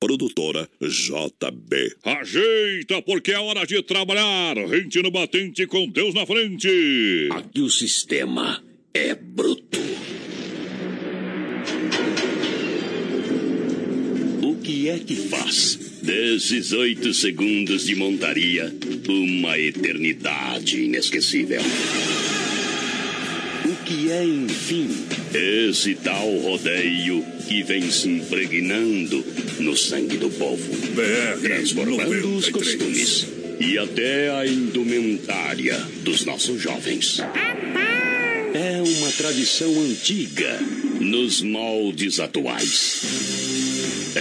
Produtora JB. Ajeita, porque é hora de trabalhar. Rente no batente com Deus na frente. Aqui o sistema é bruto. O que é que faz desses oito segundos de montaria uma eternidade inesquecível? Que é, enfim, esse tal rodeio que vem se impregnando no sangue do povo, BR transformando os 93. costumes e até a indumentária dos nossos jovens? É uma tradição antiga nos moldes atuais.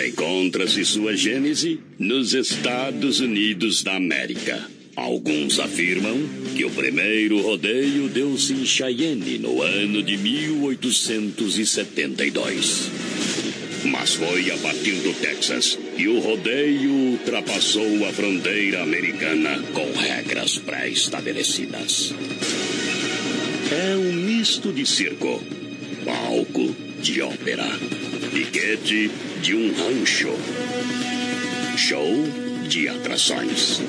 Encontra-se sua gênese nos Estados Unidos da América. Alguns afirmam que o primeiro rodeio deu-se em Cheyenne no ano de 1872. Mas foi a partir do Texas que o rodeio ultrapassou a fronteira americana com regras pré-estabelecidas. É um misto de circo, palco de ópera, piquete de um rancho, show de atrações.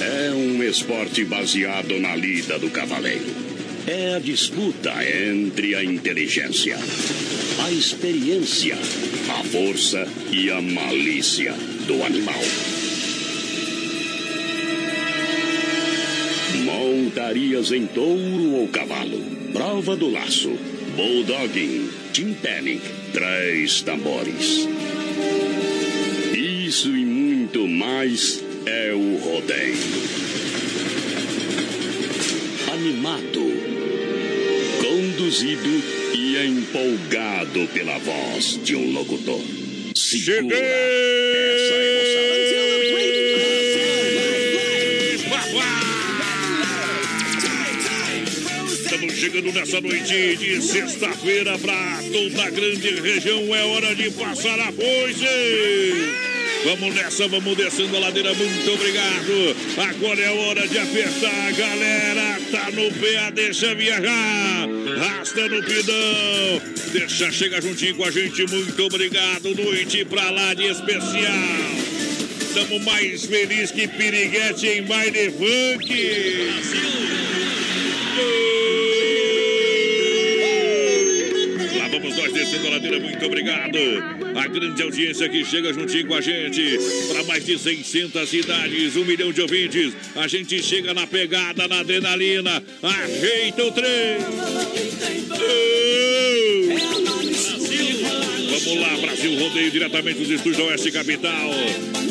É um esporte baseado na lida do cavaleiro. É a disputa entre a inteligência, a experiência, a força e a malícia do animal. Montarias em touro ou cavalo, prova do laço, bulldogging, timpanic, três tambores. Isso e muito mais é o rodeio. Animado, conduzido e empolgado pela voz de um locutor. Segura Cheguei! essa emoção. Estamos chegando nessa noite de sexta-feira para toda a grande região. É hora de passar a foice. Vamos nessa, vamos descendo a ladeira. Muito obrigado. Agora é hora de apertar. Galera, tá no pé, deixa viajar. Rasta no pidão. Deixa, chega juntinho com a gente. Muito obrigado. Noite pra lá de especial. Estamos mais felizes que piriguete em baile funk. Lá vamos nós descendo a ladeira, muito obrigado. A grande audiência que chega juntinho com a gente. Para mais de 600 cidades, um milhão de ouvintes. A gente chega na pegada, na adrenalina. Ajeita o trem. Oh! Vamos lá, Brasil Rodeio, diretamente dos estúdios da Oeste Capital.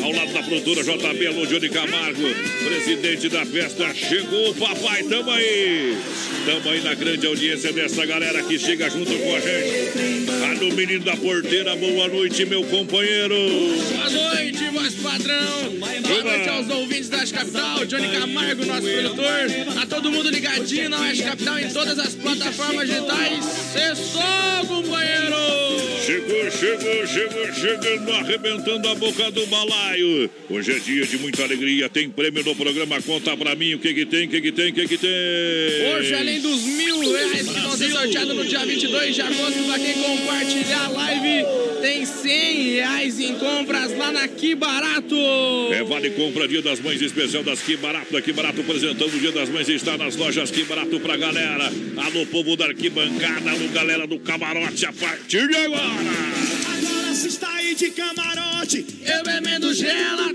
Ao lado da produtora JB, Alô Johnny Camargo, presidente da festa. Chegou o papai, tamo aí. Tamo aí na grande audiência dessa galera que chega junto com a gente. A do menino da porteira, boa noite, meu companheiro. Boa noite, voz padrão. Boa noite aos ouvintes da Oeste Capital, Johnny Camargo, nosso produtor. A todo mundo ligadinho na Oeste Capital em todas as plataformas digitais. Cessou, companheiro! Chegou, chegou, chegou, chegando, arrebentando a boca do balaio. Hoje é dia de muita alegria, tem prêmio no programa. Conta pra mim o que que tem, o que que tem, o que que tem. Hoje, além dos mil reais que vão ser sorteados no dia 22 de agosto, pra quem compartilhar a live, tem 100 reais em compras lá na Que Barato. É Vale Compra Dia das Mães especial das Que Barato. Da Que Barato apresentando o Dia das Mães está nas lojas Que Barato pra galera. Alô, povo da arquibancada, alô, galera do camarote, a partir de agora. Agora se está aí de camarote. Eu bebendo gelatão.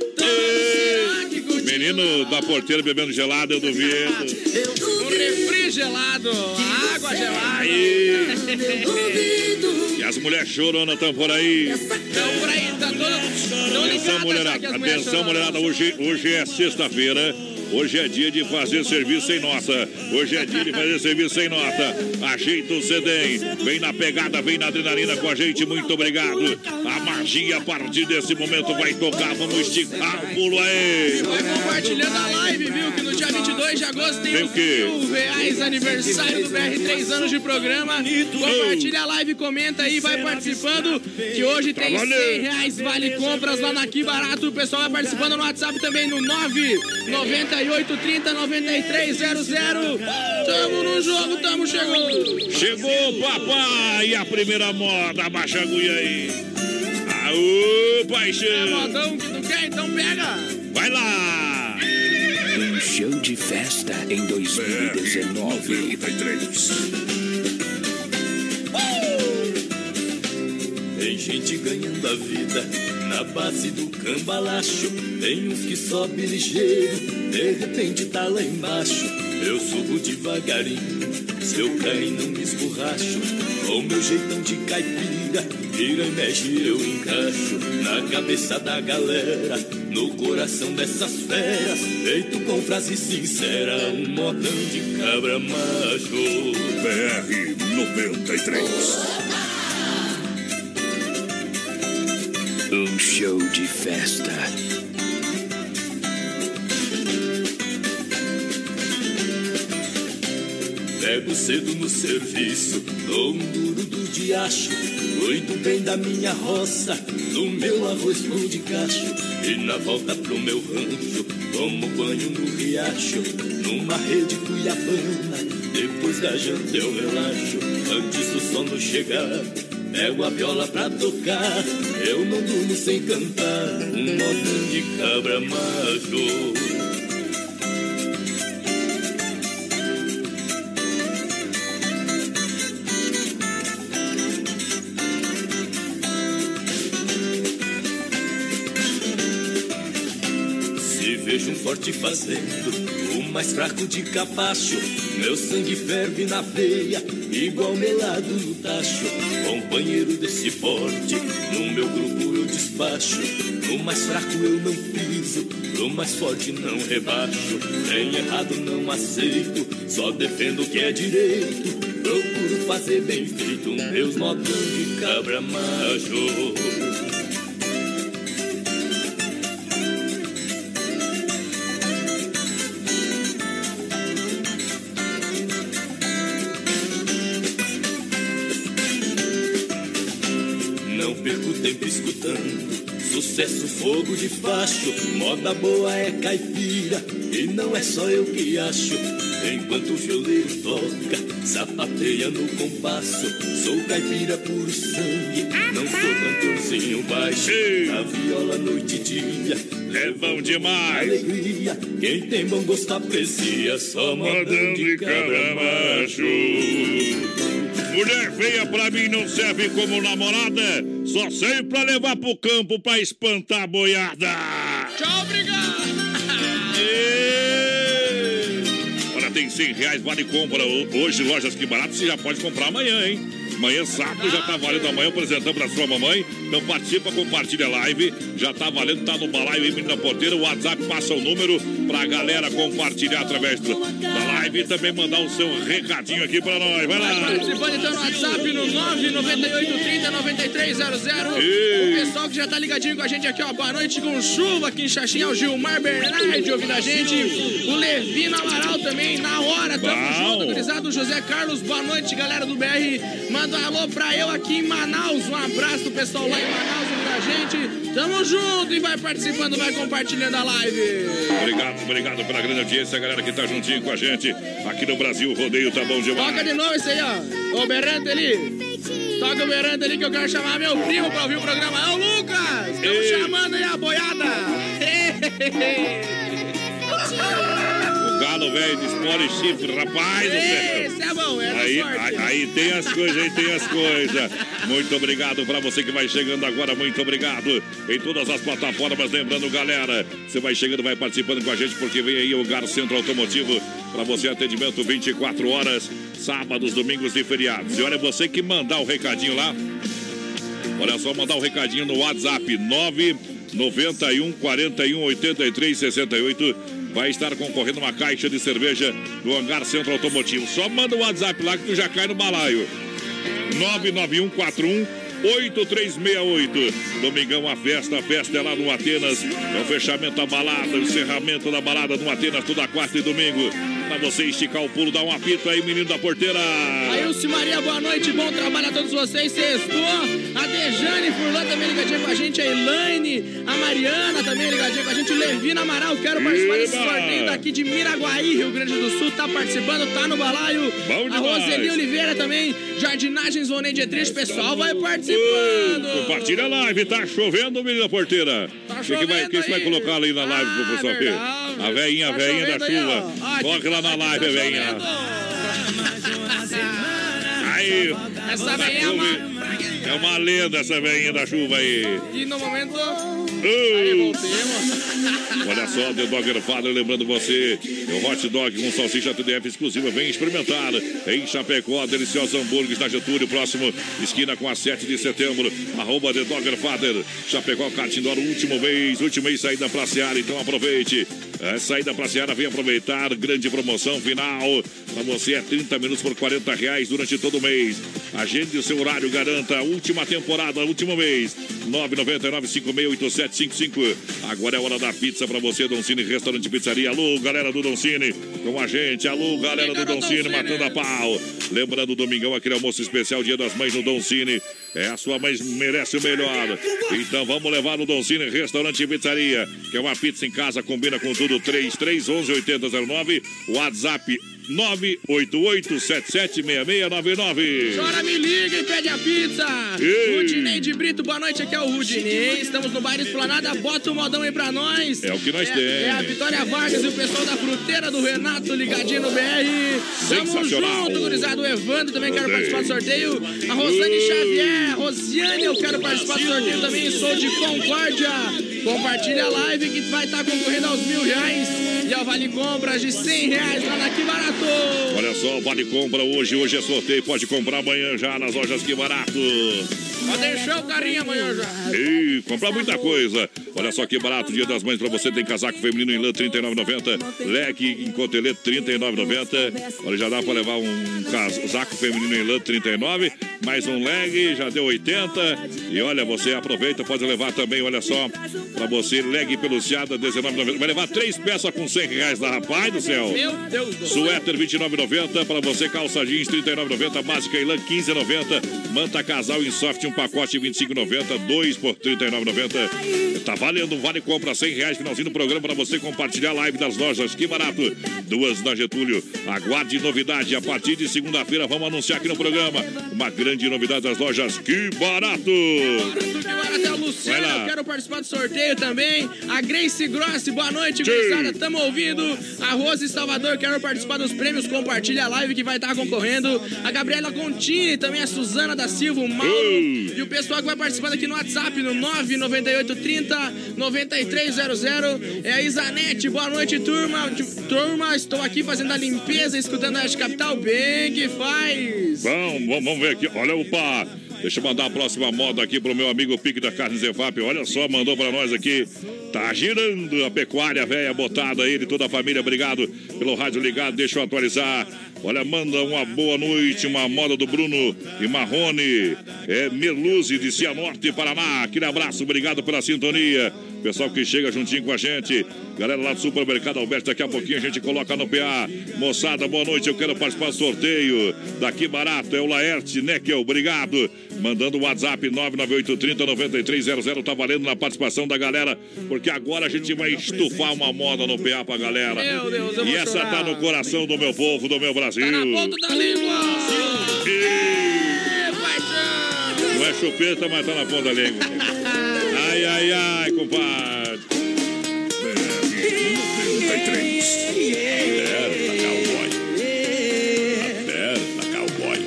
Menino da porteira bebendo gelado, eu duvido. Um refri gelado, água gelada. Aí. E as mulheres choronas estão por aí. Então por aí, tá Atenção, mulherada. Atenção, mulherada. Hoje, hoje é sexta-feira. Hoje é dia de fazer serviço sem nota. Hoje é dia de fazer serviço sem nota. Ajeita o CEDEM. Vem na pegada, vem na adrenalina com a gente. Muito obrigado. A magia a partir desse momento vai tocar. Vamos esticar o pulo aí. Vai compartilhando a live, viu? Que no dia 22 de agosto tem Tem o quê? mil reais aniversário do BR 3 anos de programa. Compartilha a live, comenta aí, vai participando. Que hoje tem Tá 100 valendo. reais vale compras lá na Que Barato. O pessoal vai participando no WhatsApp também no 998 30 9300. Tamo no jogo, tamo chegando. Chegou, papai. A primeira moda. Abaixa a agulha aí. Aô! Paixão! É modão que tu quer, então pega! Vai lá! Um show de festa em 2019. 93. Gente ganhando a vida na base do cambalacho. Tem uns que sobe ligeiro, de repente tá lá embaixo. Eu subo devagarinho, se eu cair não me esborracho. Com meu jeitão de caipira, vira e mexe eu encaixo. Na cabeça da galera, no coração dessas feras. Feito com frase sincera, um modão de cabra macho. BR 93. Um show de festa. Pego cedo no serviço, dou um duro do diacho. Cuido bem da minha roça, do meu arroz pão de cacho. E na volta pro meu rancho, tomo banho no riacho. Numa rede cuiabana, depois da janta eu relaxo. Antes do sono chegar, pego a viola pra tocar. Eu não durmo sem cantar, um modão de cabra macho. Vejo um forte fazendo o mais fraco de capacho, meu sangue ferve na veia, igual melado no tacho. Companheiro desse forte, no meu grupo eu despacho. No mais fraco eu não piso, no mais forte não rebaixo. Tem errado não aceito, só defendo o que é direito. Procuro fazer bem feito, meus modão de cabra macho. Tempo escutando. Sucesso, fogo de facho Moda boa é caipira E não é só eu que acho. Enquanto o violeiro toca Sapateia no compasso Sou caipira por sangue Não sou cantorzinho baixo A viola noite e dia bom demais! Alegria. Quem tem bom gosto aprecia Só Modão de cabra macho. Mulher feia pra mim não serve como namorada, só serve pra levar pro campo pra espantar a boiada. Tchau, obrigado! Ê! Olha, tem 100 reais, vale compra hoje, lojas que barato, você já pode comprar amanhã, hein? Amanhã, sábado, já tá valendo amanhã, apresentando pra sua mamãe. Então participa, compartilha a live. Já tá valendo, tá no balaio aí, menina porteira. O WhatsApp passa o número pra galera compartilhar através do- da live e também mandar o seu recadinho aqui pra nós. Vai lá! participando então no WhatsApp no 998309300. Ei. O pessoal que já tá ligadinho com a gente aqui, ó. Boa noite com chuva aqui em Xaxim, o Gilmar Bernardi ouvindo a gente. O Levino Amaral também, na hora. Tamo Bom. junto, gurizada. O José Carlos, boa noite, galera do BR. Manda alô pra eu aqui em Manaus. Um abraço do pessoal lá em Manaus ouvindo a gente. Tamo junto e vai participando, vai compartilhando a live. Obrigado, obrigado pela grande audiência, a galera que tá juntinho com a gente aqui no Brasil. O rodeio tá bom demais. Toca de novo isso aí, ó. O berrante ali. Toca o berrante ali que eu quero chamar meu primo pra ouvir o programa. Ô, Lucas! Estamos Ei. chamando aí a boiada. O galo velho de espora e chifre, rapaz. Esse é bom, é Aí, sorte. aí, aí tem as coisas, aí tem as coisas. Muito obrigado pra você que vai chegando agora, muito obrigado. Em todas as plataformas, lembrando, galera, você vai chegando, vai participando com a gente, porque vem aí o Gar Centro Automotivo pra você atendimento 24 horas, sábados, domingos e feriados. E olha, você que mandar o recadinho lá, olha só, mandar o recadinho no WhatsApp 991 41 83 68 vai estar concorrendo uma caixa de cerveja do Hangar Centro Automotivo. Só manda o WhatsApp lá que tu já cai no balaio. 99141 8368. Domingão a festa, a festa é lá no Atenas. É o fechamento da balada, o encerramento da balada no Atenas toda quarta e domingo. Pra você esticar o pulo, dar um apito aí, menino da porteira. Ailce Maria, boa noite, bom trabalho a todos vocês. Sextou. A Dejane Furlan também ligadinha com a gente. A Elaine, a Mariana também ligadinha com a gente. O Levino Amaral, quero participar desse Eba! sorteio daqui de Miraguaí, Rio Grande do Sul. Tá participando, tá no balaio. Bom a. Roseli Oliveira também. Jardinagens Vonei de Etrich, pessoal vai participando. Compartilha a live, tá chovendo, menina porteira. Tá O que, que vai, chovendo que você vai colocar ali na live pro Ah, pessoal ver? A veinha, a Tá veinha da aí, chuva. Corre lá na live, tá veinha. chovendo. Aí, Essa veinha é uma... é uma lenda essa veinha da chuva aí. E no momento... Aí, olha só, The Dogger Father, lembrando você, é o hot dog com salsicha TDF exclusiva. Vem experimentar em Chapecó, deliciosos hambúrgueres na Getúlio, próximo, esquina com a 7 de setembro. Arroba The Dogger Father, Chapecó, Catindor, último mês, último mês saída pra Seara, então aproveite. É, saída pra Seara, vem aproveitar, grande promoção final. Pra você é 30 minutos por 40 reais durante todo o mês. Agende o seu horário, garanta a última temporada, último mês. 999-568755. Agora é hora da pizza pra você, Don Cine Restaurante Pizzaria. Alô, galera do Don Cine, com a gente. Alô, galera do Don Cine, matando a pau. Lembrando, domingão, aquele almoço especial, Dia das Mães no Don Cine. É, a sua mãe merece o melhor. Então vamos levar no Don Cine Restaurante e Pizzaria, que é uma pizza em casa, combina com tudo. 3311 8009, WhatsApp 988776699. Chora, me liga e pede a pizza. Ei. Rudinei de Brito, boa noite. Aqui é o Rudinei. Estamos no bairro Esplanada. Bota o modão aí pra nós. É o que nós é, temos. É a Vitória Vargas e o pessoal da fruteira do Renato ligadinho no BR. Tamo junto, gurizada. O Evandro também quero participar do sorteio. A Rosane Xavier. Rosiane, eu quero participar do sorteio também. Sou de Concórdia. Compartilha a live que vai estar concorrendo aos mil reais. E ao Vale Compras de 100 reais lá na Que Barato. Olha só, vale compra hoje, hoje é sorteio, pode comprar amanhã já nas lojas Que Barato. Pode deixar o carinho amanhã já. E comprar muita coisa. Olha só que barato, Dia das Mães pra você tem casaco feminino em lã 39,90, leque em cotelete 39,90. Olha, já dá pra levar um casaco feminino em lã 39, mais um leg, já deu 80. E olha, você aproveita, pode levar também, olha só, pra você, leg peluciada 19,90. Vai levar três peças com 100 reais da rapaz do céu. Meu Deus do céu. Suéter 29,90 para você, calça jeans 39,90, básica lã 15,90, manta casal em soft um pacote 25,90, dois por 39,90. Tá valendo, vale compra 100 reais, finalzinho do programa para você compartilhar a live das lojas, que barato. Duas na Getúlio, aguarde novidade, a partir de segunda-feira vamos anunciar aqui no programa. Uma grande novidade das lojas, que barato. Que barato é o Luciano, eu quero participar do sorteio também. A Grace Grossi, boa noite, gurizada, tamo ouvindo. A Rose Salvador, quero participar dos prêmios, compartilha a live que vai estar concorrendo. A Gabriela Contini, também a Suzana da Silva, o Mauro. Ei. E o pessoal que vai participando aqui no WhatsApp, no 99830 9300. É a Isanete, boa noite, turma. Turma, estou aqui fazendo a limpeza, escutando a Oeste Capital, bem que faz. Vamos, vamos, vamos ver aqui. Olha, opa! Deixa eu mandar a próxima moda aqui pro meu amigo Pique da Carne Zefap. Olha só, mandou pra nós aqui. Tá girando a pecuária velha botada ele, toda a família. Obrigado pelo rádio ligado. Deixa eu atualizar. Olha, manda uma boa noite, uma moda do Bruno e Marrone. É Merluze de Cianorte, Paraná. Aquele abraço, obrigado pela sintonia. Pessoal que chega juntinho com a gente. Galera lá do Supermercado Alberto, daqui a pouquinho a gente coloca no PA. Moçada, boa noite, eu quero participar do sorteio. Daqui barato é o Laerte Neckel, obrigado. Mandando o WhatsApp 998309300, tá valendo na participação da galera, porque agora a gente vai estufar uma moda no PA pra galera. Meu Deus, eu E essa chorar. tá no coração do meu povo, do meu Brasil. Tá na ponta da língua. E- paixão. Não é chupeta, mas tá na ponta da língua. Ai, ai, ai, compadre. Aperta, cowboy. Aperta, cowboy.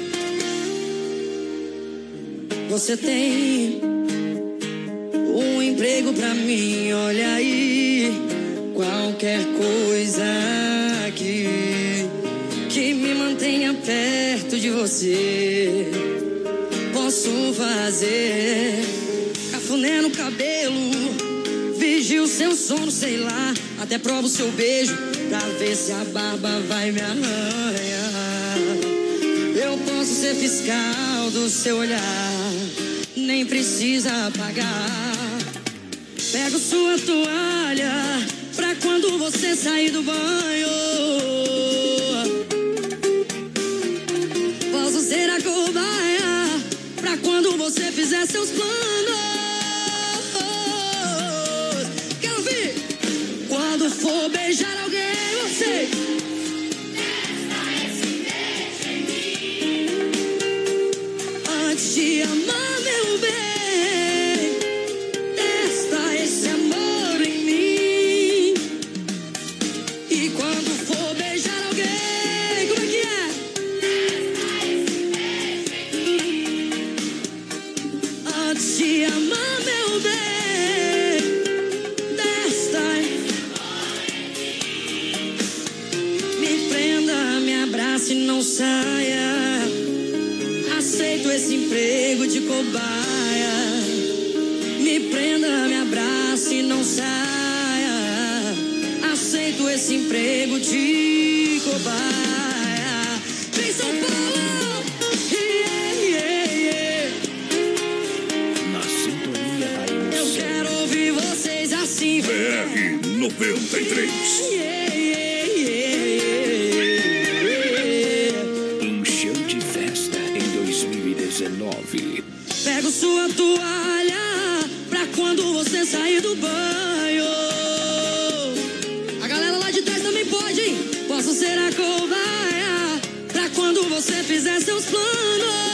Você tem um emprego pra mim, olha aí. Qualquer coisa me mantenha perto de você. Posso fazer cafuné no cabelo, vigio seu sono, sei lá. Até provo seu beijo pra ver se a barba vai me arranhar. Eu posso ser fiscal do seu olhar, nem precisa pagar. Pego sua toalha pra quando você sair do banho. Você fizer seus planos. Quero ouvir. Quando for beijar alguém, você. 93. Yeah, yeah, yeah, yeah. Um show de festa em 2019. Pego sua toalha pra quando você sair do banho. A galera lá de trás também pode, hein? Posso ser a cobaia pra quando você fizer seus planos.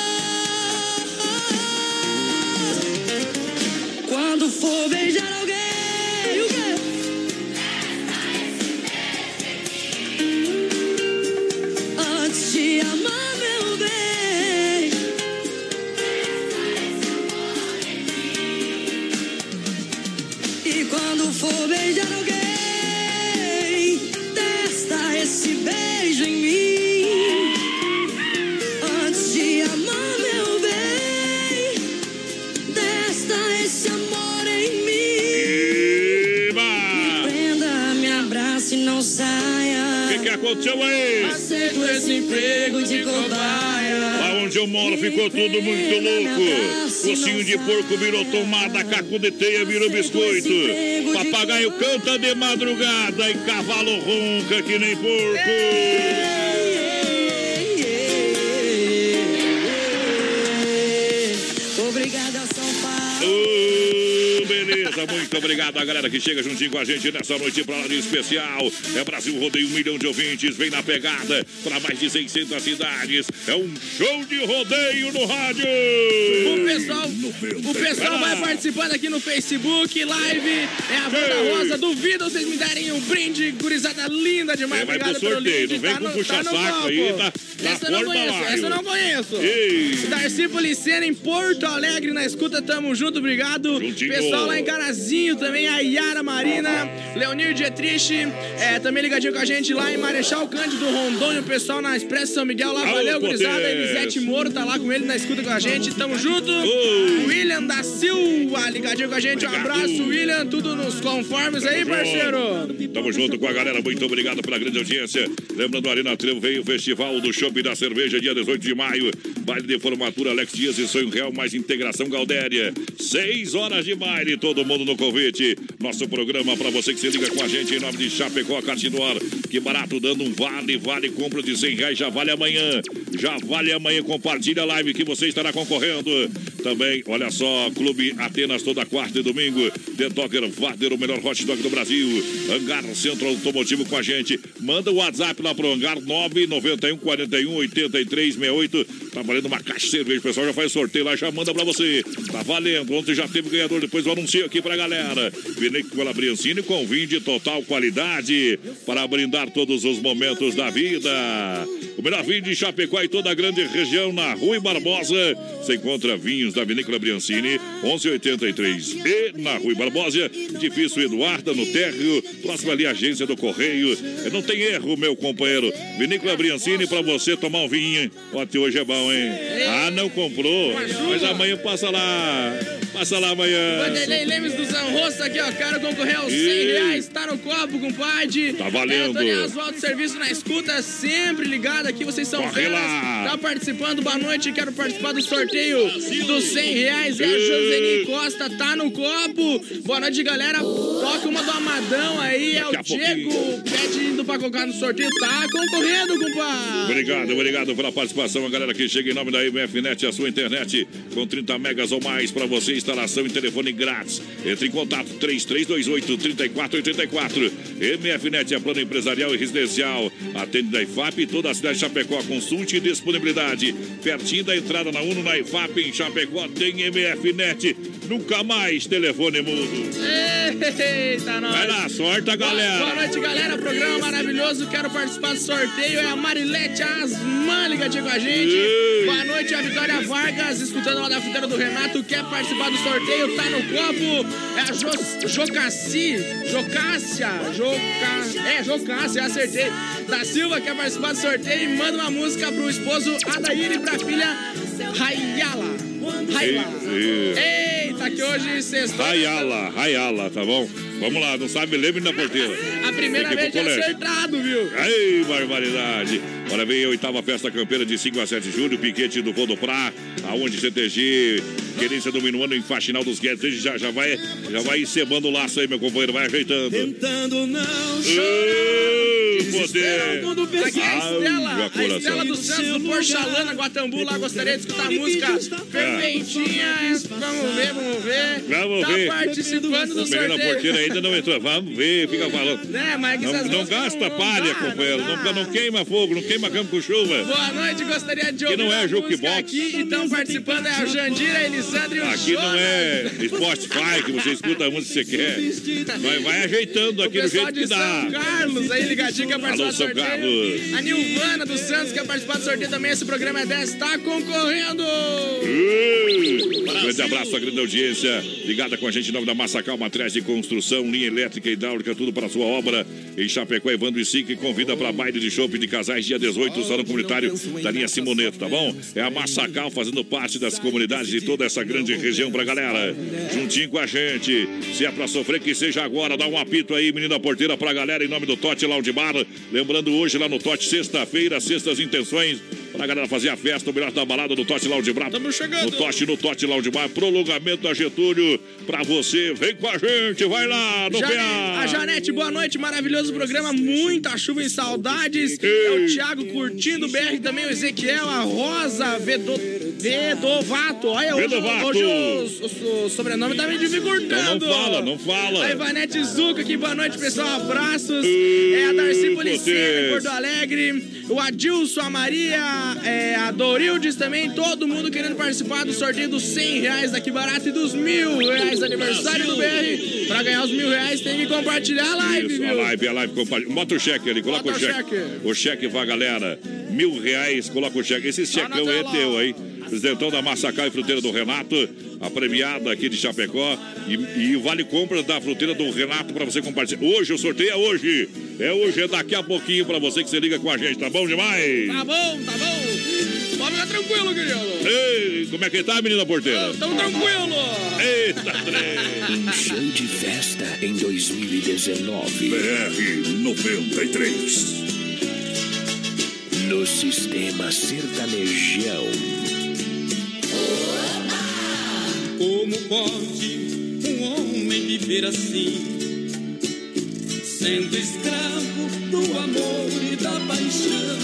Aceito esse emprego de cobaia. Lá onde eu moro ficou tudo muito louco. Focinho de porco virou tomada, caco de teia virou biscoito. Papagaio canta de madrugada e cavalo ronca que nem porco. Beleza, muito obrigado a galera que chega juntinho com a gente nessa noite pra lá de especial. É Brasil Rodeio, um milhão de ouvintes, vem na pegada para mais de 600 cidades. É um show de rodeio no rádio. O pessoal, o pessoal vai participando aqui no Facebook, live. É a banda rosa. Duvido vocês me darem um brinde, gurizada linda demais. Vai Obrigado pro pelo sorteio, não vem Tá com no- puxa tá aí, tá Essa eu não conheço, essa eu não conheço. Ei. Darcy Policena em Porto Alegre, na escuta, tamo junto, obrigado. Juntinho. Pessoal lá em Carazinho também, a Yara Marina, Leonir Dietrich, é, também ligadinho com a gente lá em Marechal Cândido Rondônia, o pessoal na Expresso São Miguel lá, Alô, valeu, gurizada. Elisete Moro tá lá com ele na escuta com a gente, tamo junto. William da Silva, ligadinho com a gente, um Obrigado. abraço, William, tudo nos conformes aí, Tamo parceiro. junto. Tamo junto com a galera, muito obrigado pela grande audiência. Lembrando, Arena Trevo veio o Festival do Shopping da Cerveja, dia 18 de maio. Baile de formatura Alex Dias e Sonho Real, mais integração Galdéria. Seis horas de baile, todo mundo no convite. Nosso programa para você que se liga com a gente em nome de Chapecó, Cartidor. Que barato, dando um vale, vale, compra de 100 reais, já vale amanhã. Já vale amanhã, compartilha a live que você estará concorrendo. Também, olha só, Clube Atenas toda quarta e domingo. The Dogger Vader, o melhor hot dog do Brasil. Hangar Centro Automotivo com a gente. Manda o WhatsApp lá pro Hangar 991 41 83 68. Tá valendo uma caixa de cerveja. O pessoal já faz sorteio lá, já manda pra você. Tá valendo. Ontem já teve ganhador, depois eu anuncio aqui pra galera. Vinícola Briancini com vinho de total qualidade para brindar todos os momentos da vida. O melhor vinho de Chapecó e toda a grande região na Rua Barbosa. Você encontra vinhos da Vinícola Briancini, 1183. E na Rua Barbosa, edifício Eduarda, no térreo, próximo ali à agência do Correio. Não tem erro, meu companheiro. Vinícola Briancini para você tomar um vinho. Até hoje é bom, hein? Ah, não comprou? Mas amanhã passa lá. Passa lá amanhã. Vanderlei Lemes do Zanrosso aqui, ó. Quero concorrer aos 100 Ih. reais. Tá no copo, compadre. Tá valendo. É, Antônio Asfalto Serviço na escuta, sempre ligado aqui. Vocês são Corre feras. lá. Tá participando. Boa noite. Quero participar do sorteio dos 100 reais. É a Joseni Costa. Tá no copo. Boa noite, galera. Toca uma do Amadão aí. É o Diego. Pedindo pra colocar no sorteio. Tá concorrendo, compadre. Obrigado, obrigado pela participação, a galera que chega em nome da MFNet, a sua internet com 30 megas ou mais para você, instalação e telefone grátis. Entre em contato 3328-3484. MFNet é plano empresarial e residencial. Atende da IFAP, toda a cidade de Chapecó. Consulte e disponibilidade. Pertinho da entrada na Uno, na IFAP, em Chapecó, tem MFNet. Nunca mais telefone mudo. Eita, nós. Vai lá, sorte a galera. Boa noite, galera. Programa maravilhoso. Quero participar do sorteio. É a Marilete Asman ligadinha com a gente. Ei. Boa noite, a Vitória Vargas, escutando lá da fruteira do Renato. Quer participar do sorteio? Tá no copo. É a jo Jocassi. Jocássia. Joca... É, Jocássia, acertei. Da Silva quer participar do sorteio manda uma música pro esposo Adair e pra filha Rayala. Rayala. Ei, Eita, que hoje sextou. Rayala, Rayala, tá bom? Vamos lá, não sabe, lembre na porteira. A primeira vez é acertado, viu? Ai, barbaridade! Olha, vem a oitava festa campeira de 5 a 7 de julho, piquete do Vodoprá, aonde CTG, querência do Minuano em Faxinal dos Guedes, já, já vai já vai encebando o laço aí, meu companheiro, vai ajeitando. Tentando não Ô, poder! Aqui é a Ai, Estela, meu a. Estela do Santos, do Porchalana, Guatambu, lá gostaria de escutar a música perfeitinha. Vamos ver, vamos ver. Vamos tá ver. participando do O sorteio. porteira ainda não entrou, vamos ver, fica falando. Né, mas que Não, não gasta não palha, dá, companheiro, não não, não queima fogo, não queima campo com chuva. Boa noite, gostaria de Que ouvir não é jukebox. aqui. Então participando é a Jandira, e o Aqui não é Spotify que você escuta a música que você quer. Vai, vai ajeitando aqui do jeito de que dá. São Carlos aí ligadinho quer participar Alô, do São sorteio. Carlos. A Nilvana dos Santos quer participar do sorteio também. Esse programa é 10, tá concorrendo. Uh, Um grande abraço à grande audiência, ligada com a gente em nome da Massacal, matriz de construção, linha elétrica, hidráulica, tudo para a sua obra. Em Chapecó, Evandro e Sique convida para baile de shopping de casais dia 18, salão comunitário da linha Simoneto, tá bom? É a Massacal fazendo parte das comunidades de toda essa grande região pra galera. Juntinho com a gente. Se é pra sofrer, que seja agora. Dá um apito aí, menina porteira, pra galera, em nome do Tote Lounge Bar. Lembrando hoje lá no Tote, sexta-feira, sextas intenções. Pra galera fazer a festa, o melhor da balada do Tote Lounge Bar. Estamos chegando. No Tote, no Tote Lounge Bar, prolongamento da Getúlio. Pra você, vem com a gente, vai lá no Jane- PA. a Janete, boa noite, maravilhoso programa, muita chuva e saudades. É o Thiago curtindo o BR também, o Ezequiel, a Rosa Vedo, Vedovato. Olha, hoje, Vedovato. hoje o, o- o sobrenome tá me dificultando. Então não fala, não fala. A Ivanete Zuca aqui, boa noite, pessoal, abraços. É a Darcy Policena, Porto Alegre. O Adilson, a Maria, é, a Dorildes também, todo mundo querendo participar do sorteio dos 100 reais daqui barato e dos mil reais aniversário do BR. Pra ganhar os mil reais tem que compartilhar a live, Isso, a viu? live, a live, compadre. Bota o cheque ali, coloca Bota o cheque. O cheque pra galera. Mil reais, coloca o cheque. Esse checão aí é teu, hein? Presidentão da Massacal e Fruteira do Renato, a premiada aqui de Chapecó. E, e Vale Compra da Fruteira do Renato pra você compartilhar. Hoje, o sorteio é hoje. É hoje, é daqui a pouquinho pra você que você liga com a gente, tá bom demais? Tá bom, tá bom. Pode ficar tranquilo, querido. Ei, como é que tá, menina porteira? Tamo tranquilo. Eita, trem. Um show de festa em 2019. BR 93. No sistema sertanejão. Como pode um homem viver assim, sendo escravo do amor e da paixão?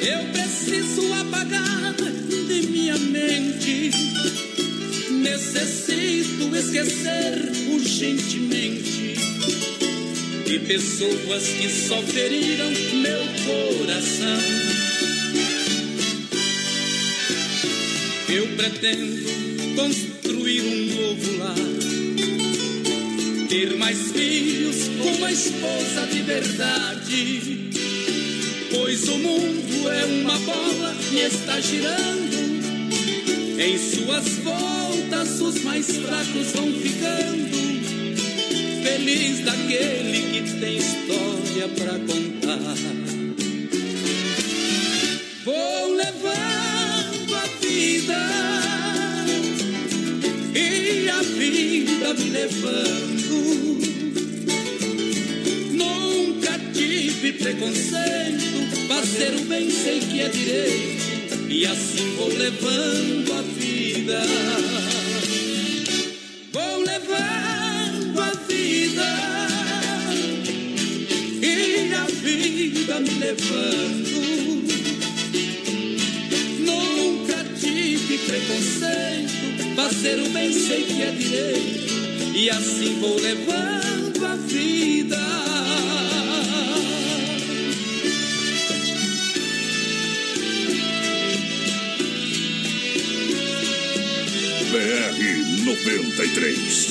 Eu preciso apagar de minha mente, necessito esquecer urgentemente de pessoas que só feriram meu coração. Eu pretendo construir um novo lar, ter mais filhos com uma esposa de verdade. Pois o mundo é uma bola que está girando. Em suas voltas, os mais fracos vão ficando. Feliz daquele que tem história pra contar. Vou levando a vida me levando. Nunca tive preconceito, fazer o bem sei que é direito, e assim vou levando a vida. Vou levando a vida, e a vida me levando. Preconceito, fazer o bem sei que é direito, e assim vou levando a vida. BR 93.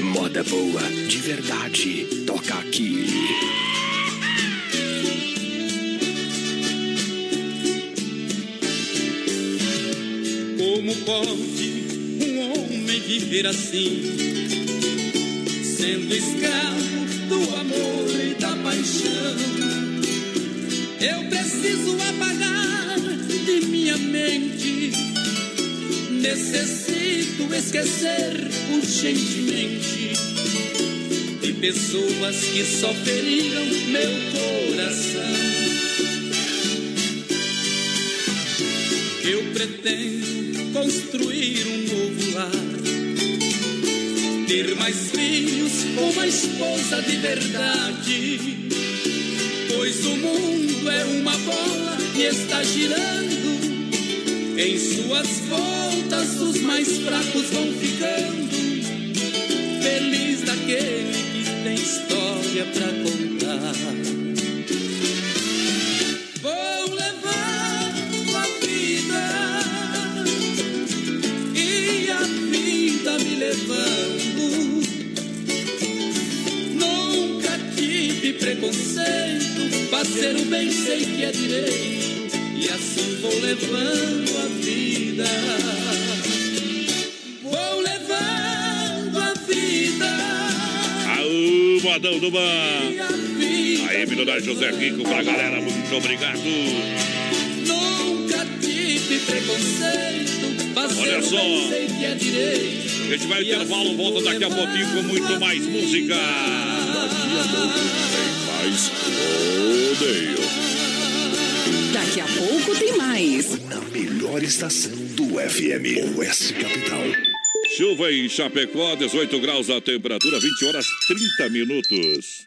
Moda boa, de verdade, toca aqui. Pode um homem viver assim, sendo escravo do amor e da paixão? Eu preciso apagar de minha mente, necessito esquecer urgentemente de pessoas que só feriram meu coração. Eu pretendo construir um novo lar. Ter mais filhos uma esposa de verdade. Pois o mundo é uma bola que está girando. Em suas voltas, os mais fracos vão ficando. Feliz daquele que tem história pra contar. Levando a vida. Vou levando a vida. Aô, modão do vida Aí, milionário José Rico pra galera, muito obrigado. Nunca tive preconceito, Olha só. bem sei que é direito. A gente vai ao intervalo, volta daqui a pouquinho com muito mais música. Mais rodeio. Daqui a pouco tem mais. Na melhor estação do FM. Oeste Capital. Chuva em Chapecó, 18 graus a temperatura, 20 horas 30 minutos.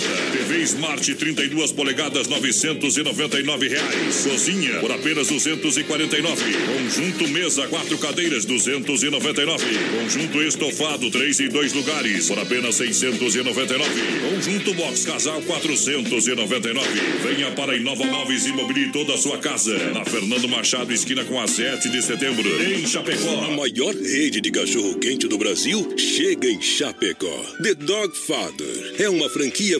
TV Smart 32 polegadas, 999 reais. Cozinha, por apenas R$ 249. Conjunto mesa, quatro cadeiras, R$ 299. Conjunto estofado, três e dois lugares, por apenas R$ 699. Conjunto box casal, R$ 499. Venha para a Inova Móveis e mobile toda a sua casa. Na Fernando Machado, esquina com a 7 de setembro. Em Chapecó. A maior rede de cachorro-quente do Brasil chega em Chapecó. The Dog Father é uma franquia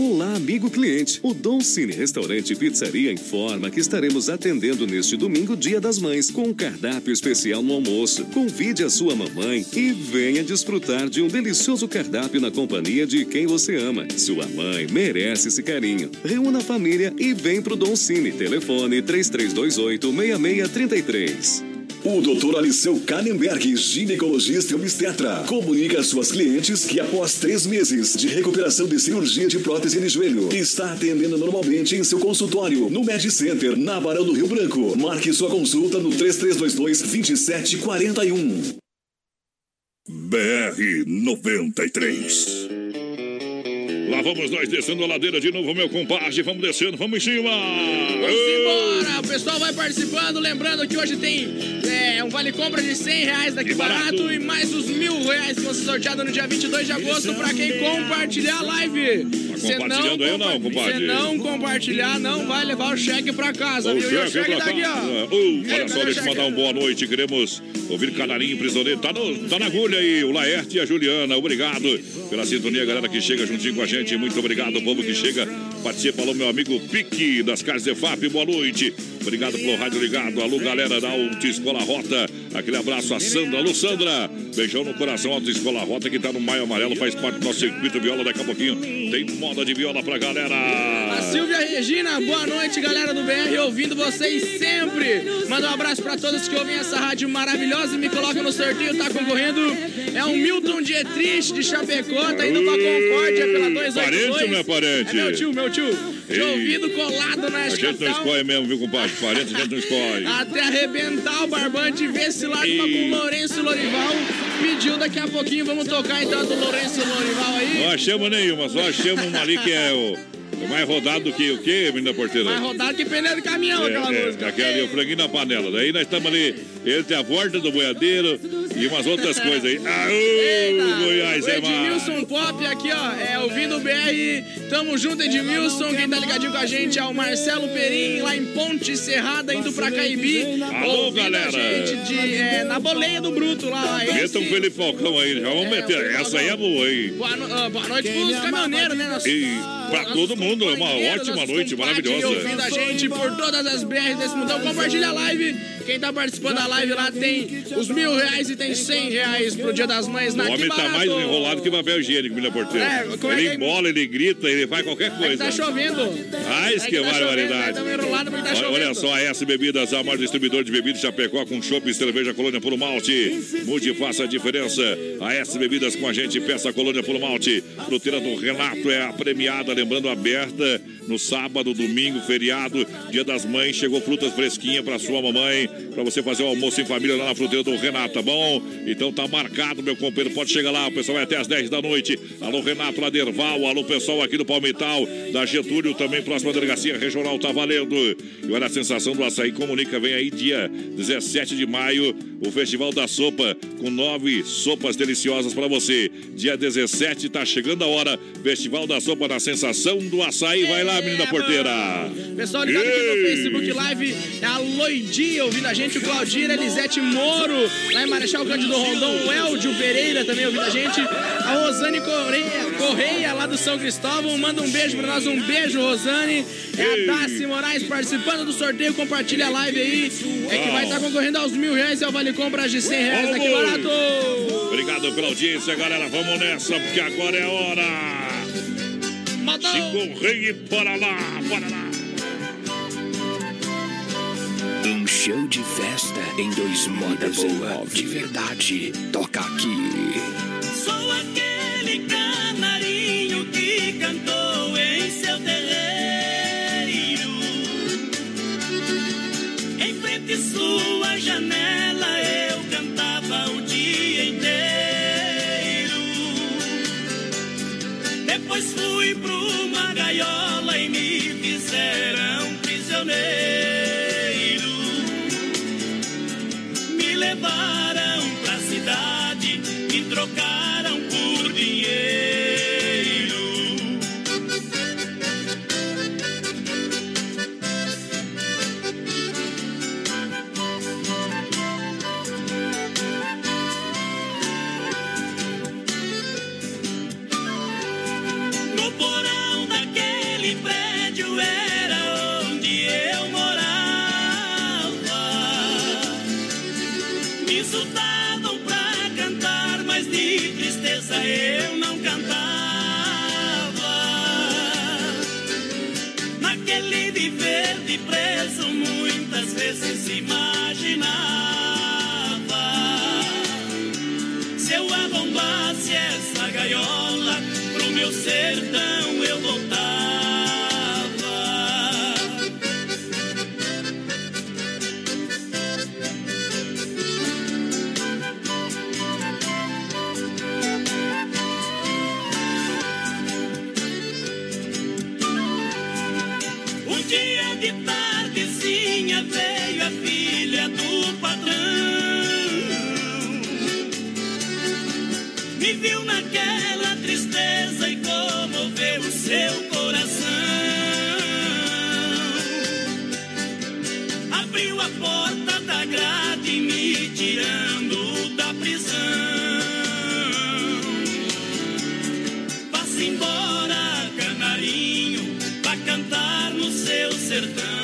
Olá, amigo cliente. O Dom Cine Restaurante e Pizzaria informa que estaremos atendendo neste domingo, Dia das Mães, com um cardápio especial no almoço. Convide a sua mamãe e venha desfrutar de um delicioso cardápio na companhia de quem você ama. Sua mãe merece esse carinho. Reúna a família e vem pro Dom Cine. Telefone 3328 6633. O Dr. Aliceu Kannenberg, ginecologista e obstetra, comunica às suas clientes que após três meses de recuperação de cirurgia de prótese de joelho, está atendendo normalmente em seu consultório no Med Center, na Barão do Rio Branco. Marque sua consulta no 3322 2741. BR 93. Lá vamos nós descendo a ladeira de novo, meu compadre. Vamos descendo, vamos em cima. Vamos embora. O pessoal vai participando. Lembrando que hoje tem é, um vale compra de 100 reais daqui barato. barato. e mais os mil reais que vão ser sorteados no dia 22 de agosto para quem compartilhar a live. Tá compartilhando aí ou não, compadre? Se não compartilhar, não vai levar o cheque para casa, o viu? Cheque e o cheque daqui, ó. Uh, olha só, deixa eu mandar um boa noite. Queremos ouvir Canarinho Prisioneiro. Tá, no, tá na agulha aí, o Laerte e a Juliana. Obrigado pela sintonia, galera que chega juntinho com a gente gente. Muito obrigado, povo que chega. Participa alô, meu amigo Pique das Casas EFAP. Boa noite. Obrigado pelo rádio ligado. Alô, galera da Autoescola Rota. Aquele abraço a Sandra. Alô, Sandra. Beijão no coração. Autoescola Rota que tá no Maio Amarelo. Faz parte do nosso circuito viola. Daqui a pouquinho tem moda de viola pra galera. A Silvia Regina. Boa noite, galera do BR. Ouvindo vocês sempre. Manda um abraço pra todos que ouvem essa rádio maravilhosa e me colocam no sorteio. Tá concorrendo. É um Milton Dietrich de Chapecó. Tá indo pra Concórdia pela 282. Parente ou não é parente? É meu tio, meu tio. De ouvido colado na A gente não escolhe mesmo, viu, compadre? Parente a gente não escolhe. Até arrebentar o barbante, ver se lá e... com o Lourenço Lorival. Pediu daqui a pouquinho, vamos tocar então do Lourenço Lorival aí. Não achamos nenhuma, só achamos uma ali que é o. É mais rodado do que o quê, menina porteira? Mais rodado que pneu de caminhão, é, aquela é, música. Aquele ali, o franguinho na panela. Daí nós estamos ali, tem a volta do boiadeiro e umas outras coisas aí. Aô, Goiás o é Edmilson Pop aqui, ó, é ouvindo o BR. Tamo junto, Edmilson. Quem tá ligadinho com a gente é o Marcelo Perim, lá em Ponte Serrada, indo pra Caibi. Alô, galera. A gente de, é, na boleia do Bruto lá. Meta um Felipe Falcão aí, já vamos é, meter. Essa aí é boa, hein? Boa, uh, boa noite pros caminhoneiros, né? Nosso, e pra todo mundo, é uma ótima noite, maravilhosa. ouvindo a gente por todas as BRs desse mundão. Compartilha a live. Quem tá participando da live lá tem os mil reais e tem cem reais pro Dia das Mães na O homem tá mais enrolado que papel higiênico, Milha Porteira. É, ele é embola, ele grita, ele faz qualquer coisa. É tá chovendo. Ah, isso é que, que tá barbaridade. Chovendo, enrolado porque tá olha, olha só, a S Bebidas, a maior distribuidor de bebidas Chapecó com chopp e cerveja Colônia Puro Malte. Mude faça a diferença. A S Bebidas com a gente, peça Colônia Puro Malte. Fruteira do Renato é a premiada, lembrando, aberta no sábado, domingo, feriado, dia das mães. Chegou frutas fresquinhas para sua mamãe, para você fazer o almoço em família lá na fruteira do Renato, tá bom? Então tá marcado, meu companheiro. Pode chegar lá, o pessoal vai até às 10 da noite. Alô, Renato Laderval, alô, pessoal aqui do Palmital, da Getúlio, também próxima delegacia regional, tá valendo. E olha a sensação do açaí comunica, vem aí dia 17 de maio, o Festival da Sopa, com nove sopas deliciosas para você. Dia 17, tá chegando a hora. Festival da Sopa na sensação do açaí. Vai lá, menina porteira. Pessoal ligado aqui no Facebook Live, é a Loidinha ouvindo a gente, o Claudir, Elisete Moro, lá em Marechal Cândido Rondon, o Eldio Pereira também ouvindo a gente, a Rosane Correia, Correia lá do São Cristóvão, manda um beijo pra nós, um beijo, Rosane. É a Daci Moraes participando do sorteio, compartilha a live aí, é que vai estar correndo aos mil reais é o Vale Compras de cem reais aqui barato. Obrigado pela audiência, galera, vamos nessa, porque agora é a hora. Chico Rei, bora lá, bora lá. Um show de festa em dois modas boa, de verdade. Toca aqui. Sou aquele canarinho que cantou trocaram por de preso, muitas vezes imaginava. Se eu arrombasse essa gaiola, pro meu sertão seu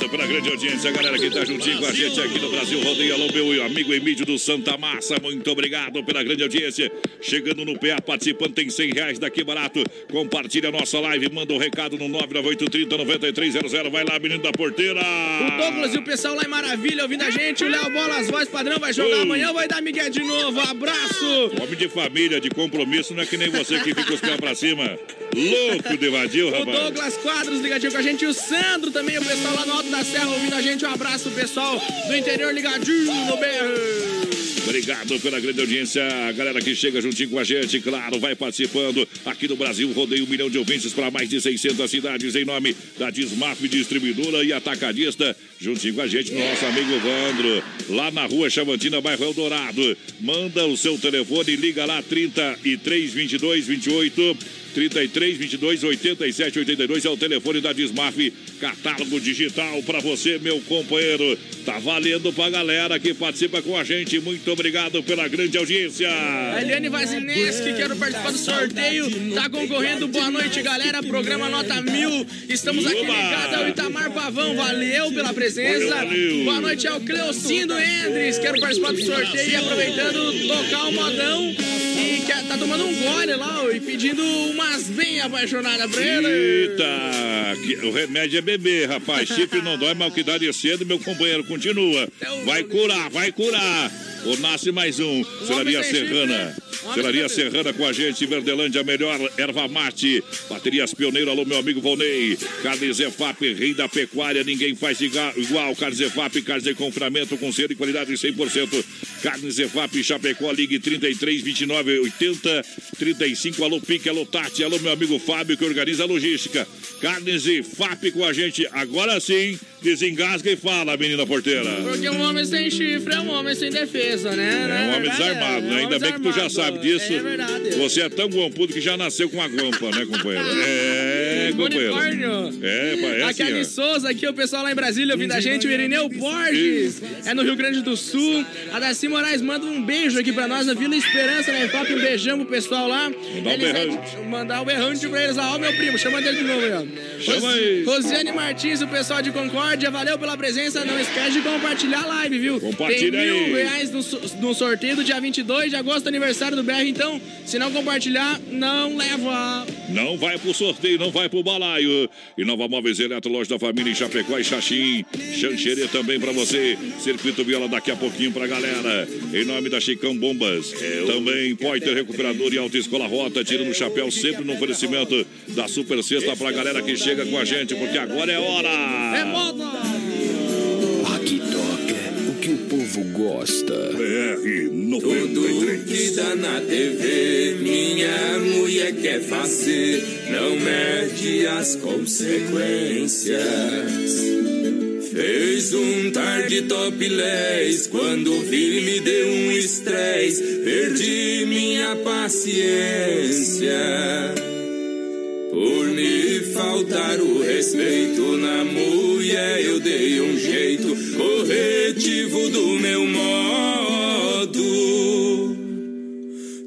Obrigado pela grande audiência, galera que tá juntinho com a gente aqui no Brasil. Rodeio, alô, meu amigo Emílio do Santa Massa. Muito obrigado pela grande audiência. Chegando no PA, participando, tem 100 reais daqui barato. Compartilha a nossa live, manda um recado no 998309300. Vai lá, menino da porteira. O Douglas e o pessoal lá em Maravilha ouvindo a gente. O Léo Bolas, voz padrão, vai jogar Oi. amanhã, vai dar Miguel de novo. Abraço. Homem de família, de compromisso, não é que nem você que fica os pés pra cima. Louco de vadio, O rapaz. Douglas Quadros ligadinho com a gente. E o Sandro também, o pessoal lá no Alto da Serra ouvindo a gente. Um abraço, pessoal do interior ligadinho no BR. Obrigado pela grande audiência, a galera que chega juntinho com a gente, claro, vai participando aqui no Brasil, rodeio um milhão de ouvintes para mais de 600 cidades, em nome da Dismaf Distribuidora e Atacadista, juntinho com a gente, nosso amigo Vandro, lá na rua Chavantina, bairro Eldorado. Manda o seu telefone, liga lá, 33 22 28 33 22 87 82 é o telefone da Dismaf, catálogo digital para você, meu companheiro. Tá valendo pra galera que participa com a gente. Muito obrigado pela grande audiência. A Eliane Vazineski, quero participar do sorteio. Tá concorrendo. Boa noite, galera. Programa Nota Mil. Estamos aqui ligados ao Itamar Pavão. Valeu pela presença. Valeu, valeu. Boa noite ao Cleocindo Endres. Quero participar do sorteio e aproveitando tocar o modão. E tá tomando um gole lá ó, e pedindo umas bem apaixonadas pra ele. Eita, o remédio é beber, rapaz. Chifre não dói, mas o que dá de cedo, meu companheiro, continua. Vai curar, vai curar. Ou nasce mais um. Celaria Serrana. né? Celaria chifre. Serrana com a gente, Verdelândia, melhor erva mate. Baterias Pioneiro, alô, meu amigo Volney. Carne Zefap, rei da pecuária, ninguém faz iga- igual. Carne Zefap, carne de confinamento com selo e qualidade 100%. Carne Zefap, Chapecó, ligue 33 29 80 35. Alô, Pique, alô, Tati, alô, meu amigo Fábio, que organiza a logística. Carnes e com a gente. Agora sim, desengasga e fala, menina porteira. Porque um homem sem chifre é um homem sem defesa, né? É um homem desarmado, né? Ainda bem que tu já sabe disso. É verdade. Você é tão guampudo que já nasceu com a guampa, né, companheiro? É, É, companheiro. Unicórnio. É, parece. Aqui é a Anne Souza, aqui o pessoal lá em Brasília ouvindo a gente, o Irineu Borges, é no Rio Grande do Sul. A Daci Moraes manda um beijo aqui pra nós, na Vila Esperança, na EFAP, um beijão pro pessoal lá. Mandar um berrante. Mandar o berrante pra eles lá, ó, meu primo, chama dele de novo aí, ó. Chama Ros- aí. Rosiane Martins, o pessoal de Concórdia, valeu pela presença, não esquece de compartilhar a live, viu? Compartilha Tem mil aí. reais no, no sorteio do dia 22 de agosto, aniversário do BR, então, se não compartilhar, não leva. Não vai pro sorteio, não vai pro balaio. E Nova Móveis Eletro, loja da família em Chapecó e Xaxim. Xanxerê também pra você. Circuito Viola daqui a pouquinho pra galera. Em nome da Chicão Bombas. Também Poiter Recuperador e Autoescola Rota, tirando o chapéu sempre no oferecimento da Super Sexta pra galera que chega com a gente, porque agora é hora. É moda! Aqui toca o que o povo gosta. BR Tudo que dá na TV, minha mulher quer fazer, não mede as consequências. Fez um tarde topless, quando vi me deu um estresse, perdi minha paciência. Por me faltar o respeito na mulher, eu dei um jeito corretivo do meu modo.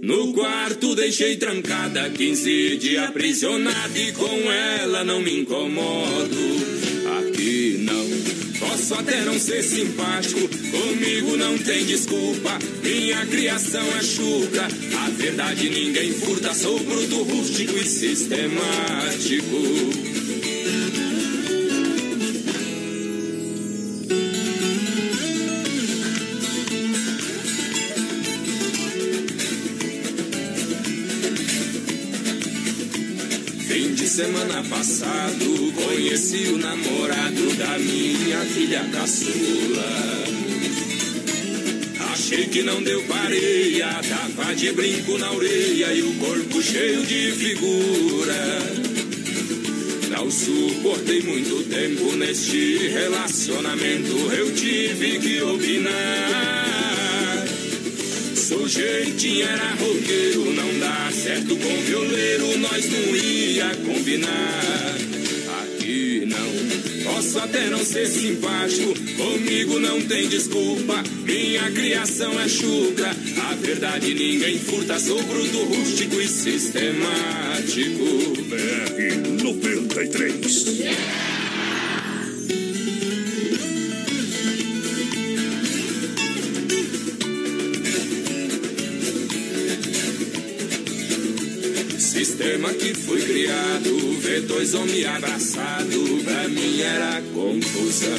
No quarto deixei trancada, 15 dias aprisionada e com ela não me incomodo. Aqui não, posso até não ser simpático, comigo não tem desculpa. Minha criação é chuca, a verdade ninguém furta. Sou bruto, rústico e sistemático. Passado, conheci o namorado da minha filha caçula. Achei que não deu pareia, tava de brinco na orelha e o corpo cheio de figura. Não suportei muito tempo neste relacionamento, eu tive que opinar. Sujeitinho era roqueiro, não dá certo com violeiro, nós não ia combinar. Posso até não ser simpático, comigo não tem desculpa. Minha criação é chucra, a verdade ninguém furta, sou bruto, rústico e sistemático. BR 93. Que foi criado, ver dois homens abraçados, pra mim era confusão.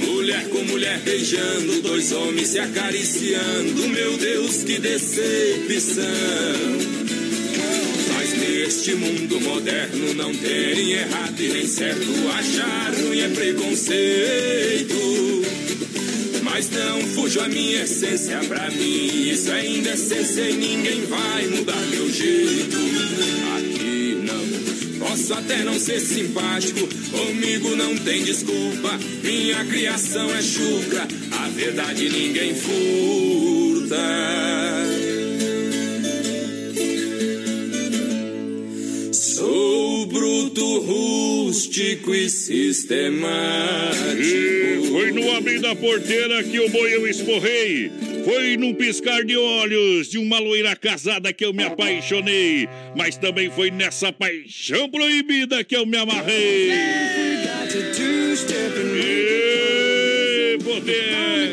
Mulher com mulher beijando, dois homens se acariciando, meu Deus, que decepção. Mas neste mundo moderno não tem errado e nem certo, achar ruim é preconceito. Mas não fujo a minha essência pra mim. Isso é indecência e ninguém vai mudar meu jeito. Aqui não. Posso até não ser simpático, comigo não tem desculpa. Minha criação é chucra, a verdade ninguém furta. Sou bruto, rústico e sistemático. E foi no abrir da porteira que o boi eu esporrei. Foi num piscar de olhos de uma loira casada que eu me apaixonei. Mas também foi nessa paixão proibida que eu me amarrei. E poder.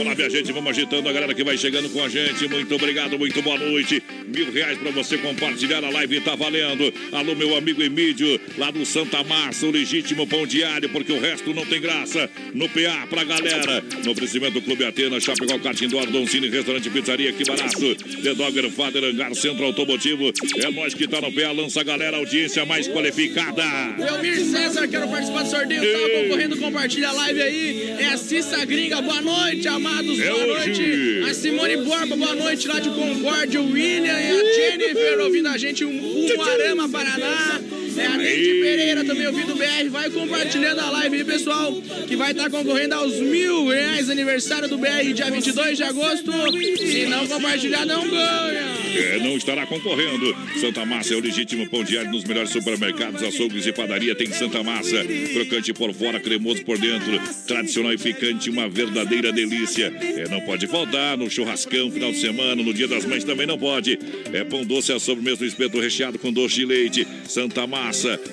Vamos lá, minha gente, vamos agitando a galera que vai chegando com a gente. Muito obrigado, muito boa noite. Mil reais pra você compartilhar a live, tá valendo. Alô, meu amigo Emílio, lá do Santa Massa, o legítimo pão diário, porque o resto não tem graça. No PA pra galera. No oferecimento do Clube Atena, Chapecó, Catindor, Don Cine, Restaurante Pizzaria, que barato. The Dogger, Father, Hangar, Centro Automotivo. É nós que tá no PA, lança a galera, audiência mais qualificada. Elmir César, quero participar do sorteio, tá concorrendo, compartilha a live aí. É a Cissa Gringa, boa noite, amados, É boa hoje. noite. A Simone Borba, boa noite, lá de Concórdia, o William e a Jennifer ouvindo a gente, um Umuarama, Paraná. É a Neide Pereira também ouvindo o BR, vai compartilhando a live aí, pessoal, que vai estar concorrendo aos mil reais, aniversário do BR, dia 22 de agosto. Se não compartilhar, não ganha. é, não estará concorrendo. Santa Massa é o legítimo pão diário nos melhores supermercados, açougues e padaria. Tem Santa Massa, crocante por fora, cremoso por dentro, tradicional e picante, uma verdadeira delícia. É, não pode faltar no churrascão, final de semana, no dia das mães também não pode. É pão doce, a sobremesa do espeto recheado com doce de leite. Santa Massa,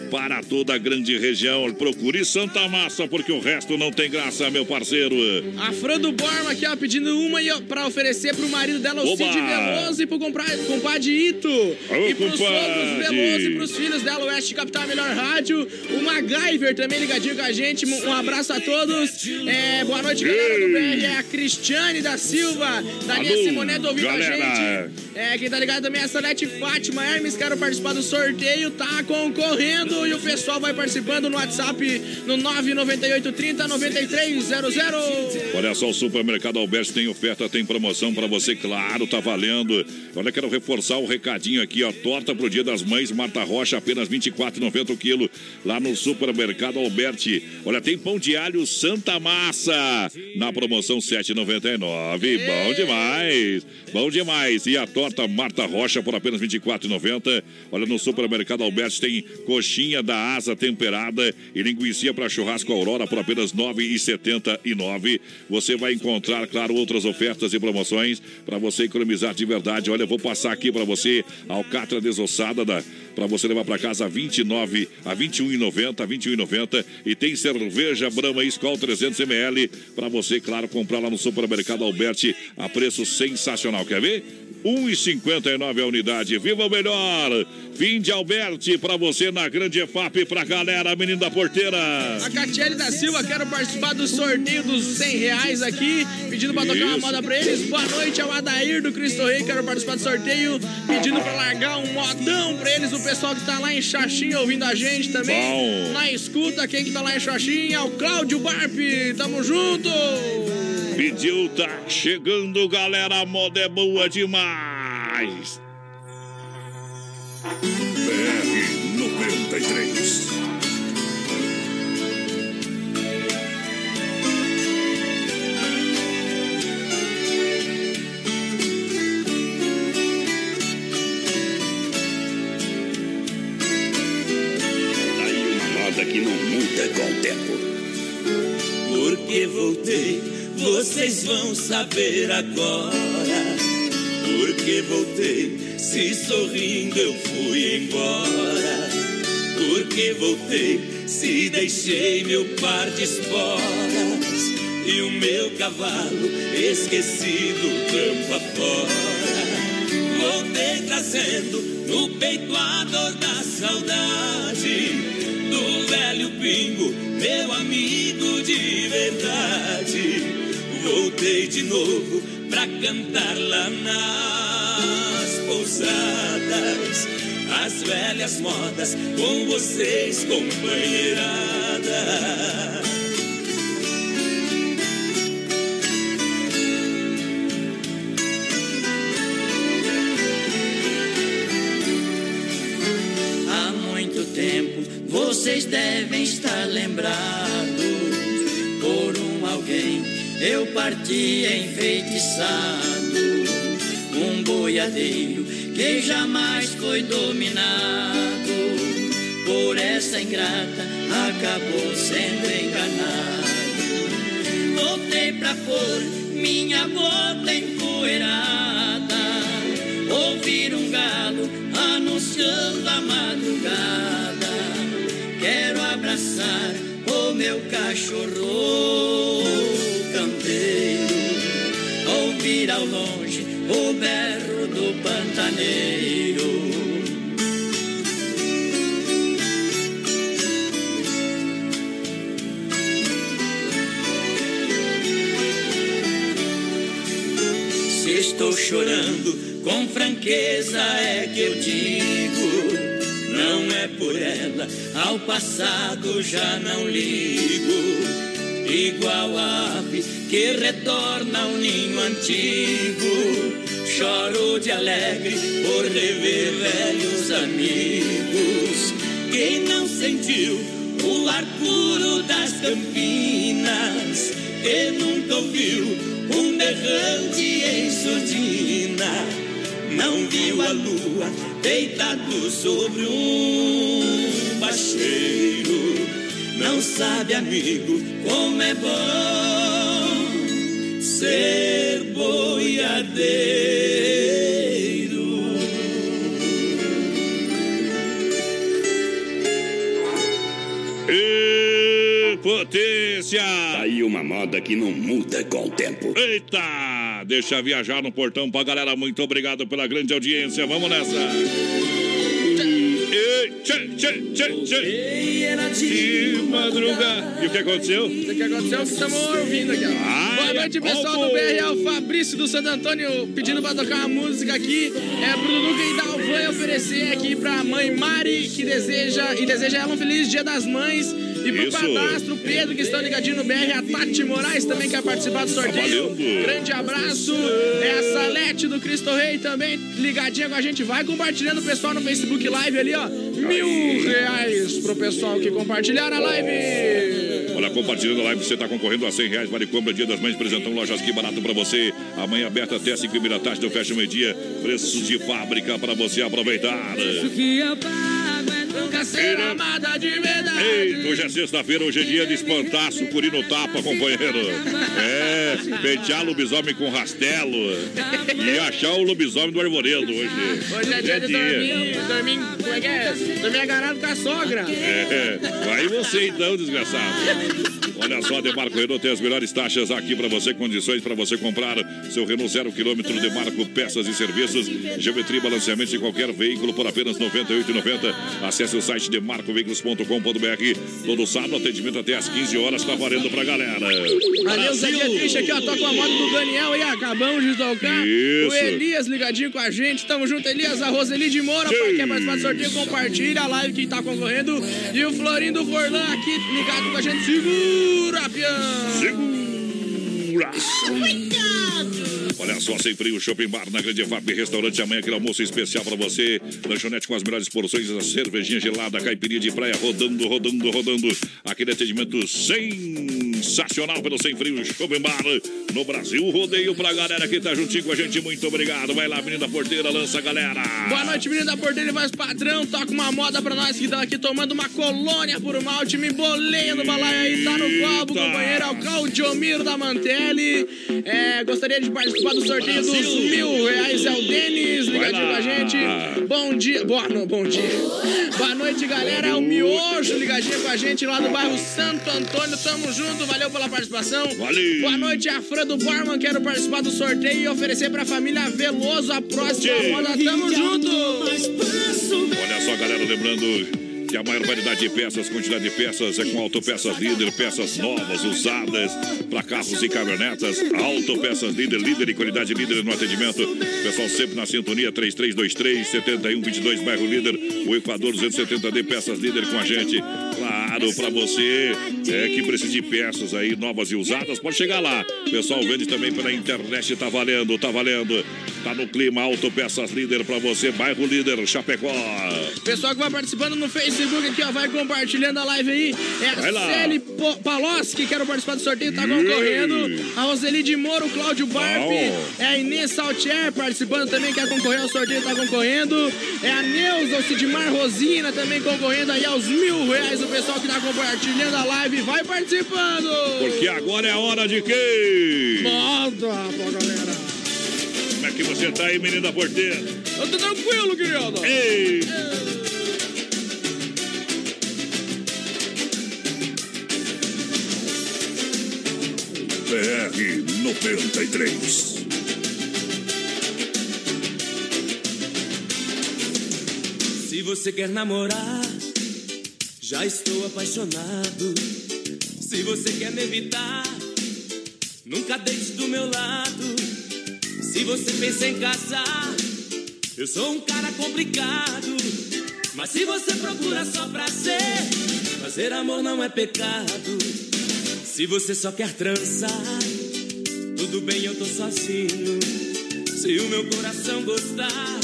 para toda a grande região. Procure Santa Massa, porque o resto não tem graça, meu parceiro. A Fran do Borma aqui, ó, pedindo uma pra oferecer pro marido dela, o Oba! Cid Veloso, e pro comprar, compadre Ito. Alô, e pros compadre! sogros Veloso e pros filhos dela, o Oeste Capital, melhor rádio. O MacGyver também ligadinho com a gente. Um abraço a todos. É, boa noite, galera do BR. É a Cristiane da Silva, Daniel Alô, Simoneto ouvindo galera. a gente. É, quem tá ligado também é a Salete Fátima Hermes, quero participar do sorteio, tá concorrendo e o pessoal vai participando no WhatsApp no 998 30 9300. Olha só, o Supermercado Alberto tem oferta, tem promoção pra você, claro, tá valendo. Olha, quero reforçar o recadinho aqui, ó. Torta pro Dia das Mães, Marta Rocha, apenas R$ 24,90 o quilo, lá no Supermercado Alberti. Olha, tem pão de alho Santa Massa, na promoção R$ 7,99. Bom demais, bom demais. E a torta Marta Rocha por apenas R$ 24,90. Olha, no Supermercado Alberti tem coxinha da asa temperada e linguiça para churrasco Aurora por apenas R$ 9,79. Você vai encontrar, claro, outras ofertas e promoções para você economizar de verdade. Olha, eu vou passar aqui para você alcatra desossada da para você levar para casa a 29 a 21,90, a 21,90 e tem cerveja Brahma Skol 300 ml para você, claro, comprar lá no supermercado Alberti a preço sensacional. Quer ver? 1,59 a unidade. Viva o melhor! Fim de Alberti para você na Grande EFAP, pra galera, menino da porteira. A Catiele da Silva, quero participar do sorteio dos 100 reais aqui, pedindo pra tocar uma Isso. moda pra eles. Boa noite ao Adair do Cristo Rei, quero participar do sorteio, pedindo pra largar um modão pra eles. O pessoal que tá lá em Xaxim ouvindo a gente também. Bom. Na escuta, quem que tá lá em Xaxim é o Cláudio Barp. Tamo junto! Pediu, tá chegando, galera. A moda é boa demais. BR 93. Aí uma moda que não muda com o tempo. Porque voltei, vocês vão saber agora. Porque voltei, se sorrindo eu fui embora. Porque voltei, se deixei meu par de esporas. E o meu cavalo esquecido campo afora. Voltei trazendo no peito a dor da saudade do velho pingo, meu amigo de verdade. Voltei de novo pra cantar lá nas pousadas as velhas modas com vocês, companheirada. Há muito tempo vocês devem estar lembrados. Eu parti enfeitiçado, um boiadeiro que jamais foi dominado por essa ingrata, acabou sendo enganado. Voltei pra pôr minha bota empoeirada, berro do pantaneiro. Se estou chorando, com franqueza é que eu digo. Não é por ela, ao passado já não ligo. Igual a ave que retorna ao ninho antigo. Choro de alegre por rever velhos amigos. Quem não sentiu o ar puro das campinas e nunca ouviu um berrante em surdina. Não viu a lua, deitado sobre um bacheiro. Não sabe, amigo, como é bom ser boiadeiro. Tá aí uma moda que não muda com o tempo. Eita! Deixa viajar no portão pra galera. Muito obrigado pela grande audiência. Vamos nessa. E, tchê, tchê, tchê, tchê. De madrugada. E o que aconteceu? O que aconteceu é estamos ouvindo aqui, ó. Boa noite, pessoal do BR. É o Fabrício do Santo Antônio pedindo pra tocar uma música aqui. É pro Dudu e Dalvan oferecer aqui pra mãe Mari, que deseja e deseja ela um feliz Dia das Mães. E pro Isso. padastro Pedro, que estão ligadinho no BR, a Tati Moraes também quer participar do sorteio. valendo. Grande abraço. É a Salete do Cristo Rei também ligadinha com a gente. Vai compartilhando o pessoal no Facebook Live ali, ó. Mil reais pro pessoal que compartilhar a live. Olha, compartilhando a live, você está concorrendo a 100 reais. Vale compra Dia das Mães, presentão Lojas Que Barato para você. Amanhã aberta até 5 e meia da tarde, do fecha meio-dia. Preços de fábrica para você aproveitar. que eu pago é nunca ser amada de verdade. Eita, hoje é sexta-feira, hoje é dia de espantar sucuri no tapa, companheiro. É, pentear lobisomem com rastelo e achar o lobisomem do arvoredo hoje. Hoje é dia de dormir, dormir, como é que é? Dormir agarrado com a sogra. É, vai você então, desgraçado. Olha só, Demarco Renault tem as melhores taxas aqui para você, condições para você comprar seu Renault zero quilômetro Demarco, peças e serviços, geometria e balanceamento de qualquer veículo por apenas R$ 98,90. Acesse o site demarcoveículos.com.br. Todo sábado, atendimento até às 15 horas, tá valendo pra galera. Valeu, Zé é triste aqui, ó. Toca a moda do Daniel aí, acabamos de tocar. Isso. O Elias ligadinho com a gente. Tamo junto, Elias. A Roseli de Moura, pra quem quer participar do sorteio, compartilha a live que tá concorrendo. E o Florinho do Forlan aqui ligado com a gente. Segura, pião! Segura! Olha só, sem frio, Shopping Bar na Grande FAP, restaurante amanhã, aquele almoço especial pra você. Lanchonete com as melhores porções, a cervejinha gelada, caipirinha de praia, rodando, rodando, rodando. Aquele atendimento sensacional pelo Sem Frio Shopping Bar no Brasil. Rodeio pra galera que tá juntinho com a gente, muito obrigado. Vai lá, menina porteira, lança a galera. Boa noite, menino da Porteira e voz padrão. Toca uma moda pra nós que estão aqui tomando uma colônia por malte. Me boleia no balaio aí, tá no copo, companheiro. É o Claudiomiro da Mantelli. É, gostaria de participar do sorteio dos mil reais. É o Denis, ligadinho com a gente. Bom dia. Boa, no, bom dia. Boa noite, galera. É o Miojo ligadinho com a gente lá do bairro Santo Antônio. Tamo junto, valeu pela participação. Valeu. Boa noite, a Fran do Borman. Quero participar do sorteio e oferecer pra família Veloso a próxima Tchê. roda. Tamo junto. Olha só, galera, lembrando a maior variedade de peças, quantidade de peças é com Autopeças Líder, peças novas, usadas para carros e caminhonetas. Autopeças Líder, líder e qualidade líder no atendimento. Pessoal sempre na sintonia 3323 7122 bairro Líder, o Equador 270D peças Líder com a gente. Claro, para você é que precisa de peças aí novas e usadas, pode chegar lá. Pessoal vende também pela internet, tá valendo, tá valendo. Tá no clima Autopeças Líder para você, bairro Líder, Chapecó. Pessoal que vai participando no Facebook aqui, ó, vai compartilhando a live aí. É Vai a. Celi Po- Paloschi, quero participar do sorteio, tá Ei. concorrendo. A Roseli de Moro, o Cláudio Barf. É a Inês Saltier participando também, quer concorrer ao sorteio, tá concorrendo. É a Neuza, o Sidmar Rosina também concorrendo aí aos mil reais. O pessoal que tá compartilhando a live, vai participando. Porque agora é a hora de quem? Pô, galera. Como é que você tá aí, menina porteira? Eu tô tranquilo, querido. Ei! BR 93. Se você quer namorar, já estou apaixonado. Se você quer me evitar, nunca deixe do meu lado. Se você pensa em casar, eu sou um cara complicado. Mas se você procura só prazer, fazer amor não é pecado. Se você só quer trançar, tudo bem, eu tô sozinho. Se o meu coração gostar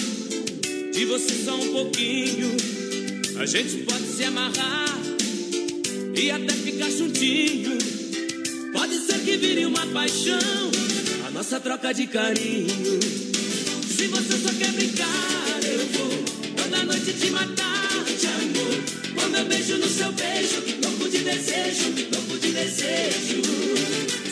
de você só um pouquinho, a gente pode se amarrar e até ficar juntinho. Pode ser que vire uma paixão, a nossa troca de carinho. Se você só quer brincar, eu vou toda noite te matar de amor. Com meu beijo no seu beijo, louco topo de desejo, louco topo de desejo.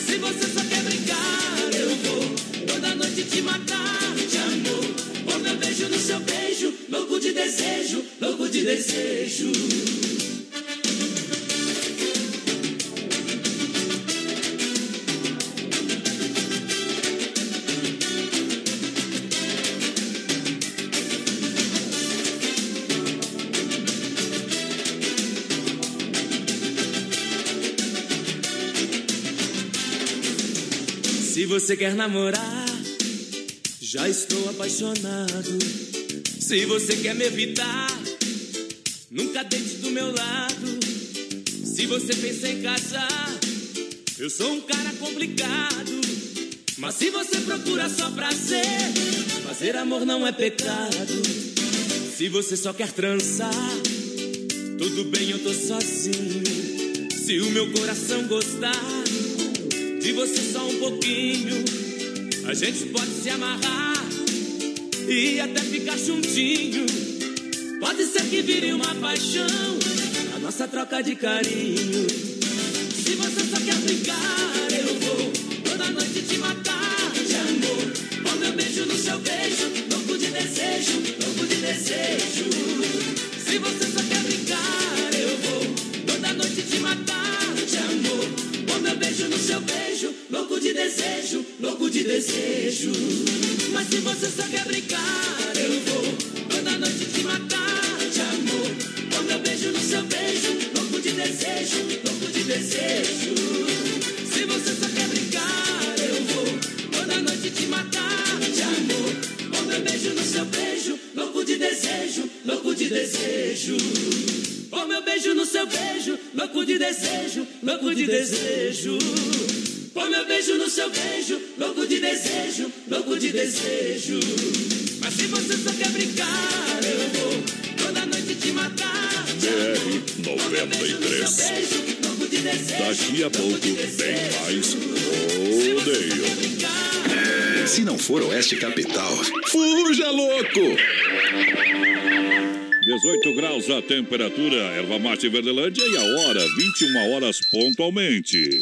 Se você só quer brincar, eu vou toda noite te matar de amor. Com meu beijo no seu beijo, louco de desejo, louco de desejo. Se você quer namorar, já estou apaixonado. Se você quer me evitar, nunca deite do meu lado. Se você pensa em casar, eu sou um cara complicado. Mas se você procura só prazer, fazer amor não é pecado. Se você só quer trançar, tudo bem, eu tô sozinho. Se o meu coração gostar de você só um pouquinho, a gente pode se amarrar e até ficar juntinho. Pode ser que vire uma paixão, a nossa troca de carinho. Se você só quer brincar, eu vou toda noite te matar de amor. Com meu beijo no seu beijo, louco de desejo, louco de desejo. Desejo. Mas se você só quer brincar, eu vou toda noite te matar de amor. Com meu beijo no seu beijo, louco de desejo, louco de desejo. Se você só quer brincar, eu vou toda noite te matar de amor. Com meu beijo no seu beijo, louco de desejo, louco de desejo. Com meu beijo no seu beijo, louco de desejo, louco de desejo. Com meu beijo no seu beijo, louco de desejo, louco de desejo. Mas se você só quer brincar, eu vou toda noite te matar. BR 93. Daqui a pouco tem mais rodeio. Se não for Oeste Capital, fuja louco! 18 graus a temperatura, erva mate Verdelândia e a hora, 21 horas pontualmente.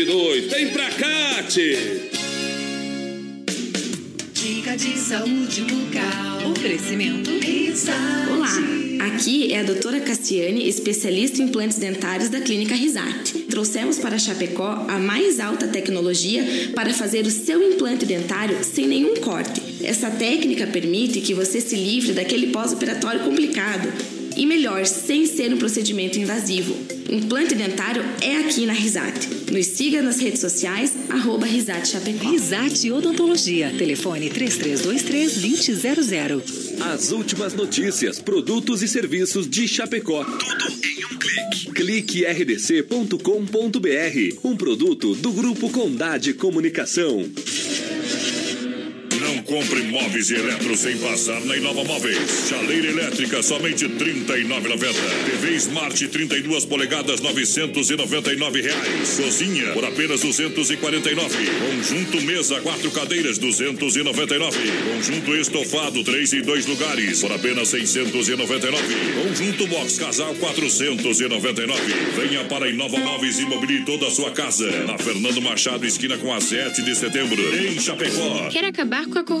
Vem pra cá, tchê. Dica de saúde bucal. Oferecimento. Risate. Olá, aqui é a doutora Cassiane, especialista em implantes dentários da Clínica Risate. Trouxemos para Chapecó a mais alta tecnologia para fazer o seu implante dentário sem nenhum corte. Essa técnica permite que você se livre daquele pós-operatório complicado e melhor, sem ser um procedimento invasivo. Implante dentário é aqui na Risate. Nos siga nas redes sociais, arroba Risate Chapecó. Risate Odontologia. Telefone 3323-2000. As últimas notícias, produtos e serviços de Chapecó. Tudo em um clique. Clique rdc.com.br. Um produto do Grupo Condade Comunicação. Compre móveis e eletro sem passar na Inova Móveis. Chaleira elétrica, somente R$ 39,90. TV Smart 32 polegadas, 999 reais. Cozinha, por apenas R$ 249. Conjunto mesa, quatro cadeiras, R$ 299. Conjunto estofado, três e dois lugares, por apenas R$ 699. Conjunto box casal, R$ 499. Venha para Inova Móveis e mobile toda a sua casa. Na Fernando Machado, esquina com a 7 de setembro, em Chapecó. Quer acabar com a corrupção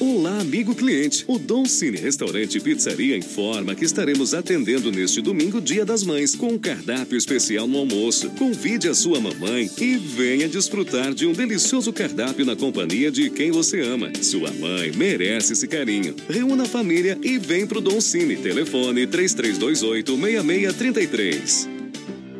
Olá, amigo cliente. O Dom Cine Restaurante e Pizzaria informa que estaremos atendendo neste domingo, Dia das Mães, com um cardápio especial no almoço. Convide a sua mamãe e venha desfrutar de um delicioso cardápio na companhia de quem você ama. Sua mãe merece esse carinho. Reúna a família e vem pro Dom Cine. Telefone 3328 6633.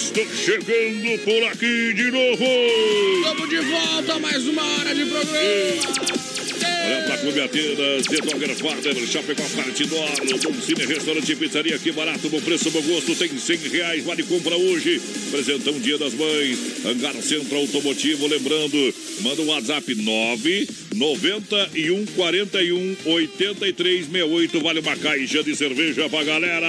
Estou chegando por aqui de novo. Estamos de volta, mais uma hora de programa. Olha pra Clube Atenas, Dogger Father, Chapecó Partidor, Dom Cine Restaurante e Pizzaria, que barato, bom preço, bom gosto, tem 100 reais, vale compra hoje. Presentão Dia das Mães, Hangar Centro Automotivo, lembrando, manda um WhatsApp 9 91 41 83 68, vale uma caixa de cerveja pra galera.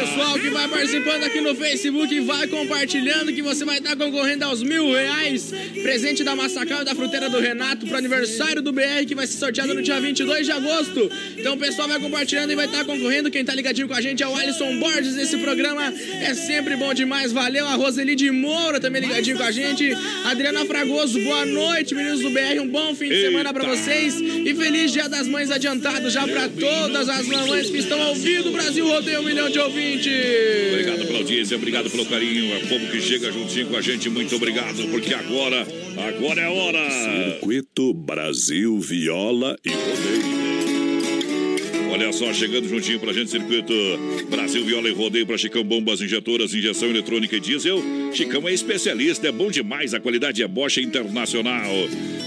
Pessoal que vai participando aqui no Facebook, vai compartilhando que você vai estar concorrendo aos mil reais. Presente da Massacal e da Fruteira do Renato pro aniversário do BR, que vai ser sorteado no dia 22 de agosto. Então o pessoal vai compartilhando e vai estar concorrendo. Quem tá ligadinho com a gente é o Alisson Borges. Esse programa é sempre bom demais. Valeu. A Roseli de Moura também ligadinho com a gente. Adriana Fragoso, boa noite, meninos do BR. Um bom fim de semana pra vocês. E feliz Dia das Mães adiantado já pra todas as mamães que estão ouvindo. O Brasil rodeia um milhão de ouvintes. Obrigado pela audiência, obrigado pelo carinho. É o povo que chega juntinho com a gente. Muito obrigado, porque agora, agora é hora. Circuito Brasil Viola e Rodeio. Olha só, chegando juntinho pra gente, circuito Brasil Viola e Rodeio pra Chicão Bombas Injetoras, injeção eletrônica e diesel. Chicão é especialista, é bom demais, a qualidade é Bosch Internacional.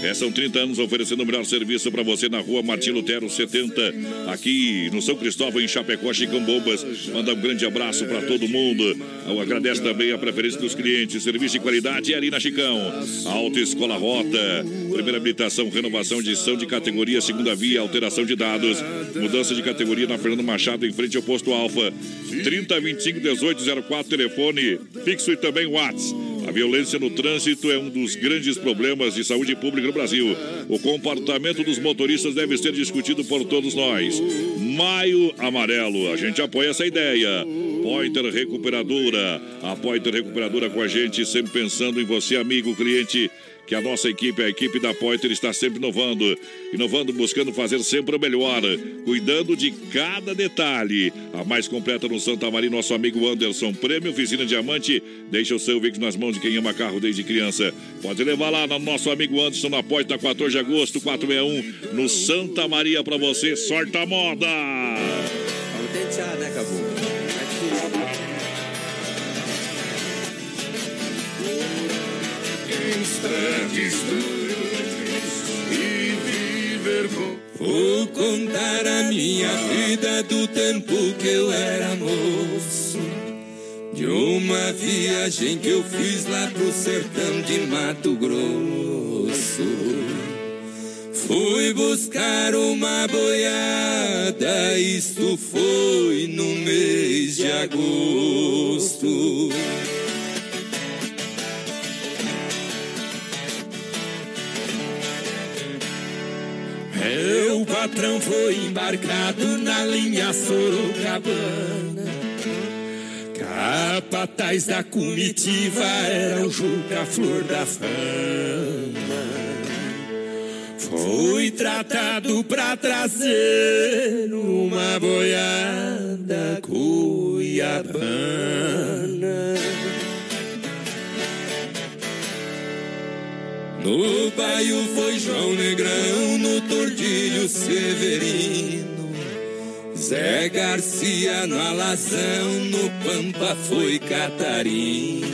É, são 30 anos oferecendo o melhor serviço pra você na rua Martim Lutero 70, aqui no São Cristóvão, em Chapecó, Chicão Bombas. Manda um grande abraço pra todo mundo. Eu agradeço também a preferência dos clientes. Serviço de qualidade é ali na Chicão. Alta Escola Rota, primeira habilitação, renovação, edição de categoria, segunda via, alteração de dados, mudança de categoria na Fernando Machado, em frente ao posto Alfa. 3025 1804, telefone fixo e também WhatsApp. A violência no trânsito é um dos grandes problemas de saúde pública no Brasil. O comportamento dos motoristas deve ser discutido por todos nós. Maio Amarelo, a gente apoia essa ideia. Pointer Recuperadora, a Pointer Recuperadora com a gente, sempre pensando em você, amigo, cliente que a nossa equipe, a equipe da Pointer, está sempre inovando, inovando, buscando fazer sempre o melhor, cuidando de cada detalhe. A mais completa no Santa Maria, nosso amigo Anderson, Prêmio Oficina Diamante, deixa o seu veículo nas mãos de quem ama carro desde criança. Pode levar lá no nosso amigo Anderson, na Pointer, 14 de agosto, 461, no Santa Maria, para você, sorte a moda! chatear, né, Cabo? Instantes e viver com. Vou contar a minha vida do tempo que eu era moço. De uma viagem que eu fiz lá pro sertão de Mato Grosso. Fui buscar uma boiada, isto foi no mês de agosto. Meu patrão foi embarcado na linha Sorocabana. Capataz da comitiva era o Juca Flor da Fama. Foi tratado pra trazer uma boiada cuiabana. No baio foi João Negrão, no Tordilho Severino. Zé Garcia no Alazão, no Pampa foi Catarino.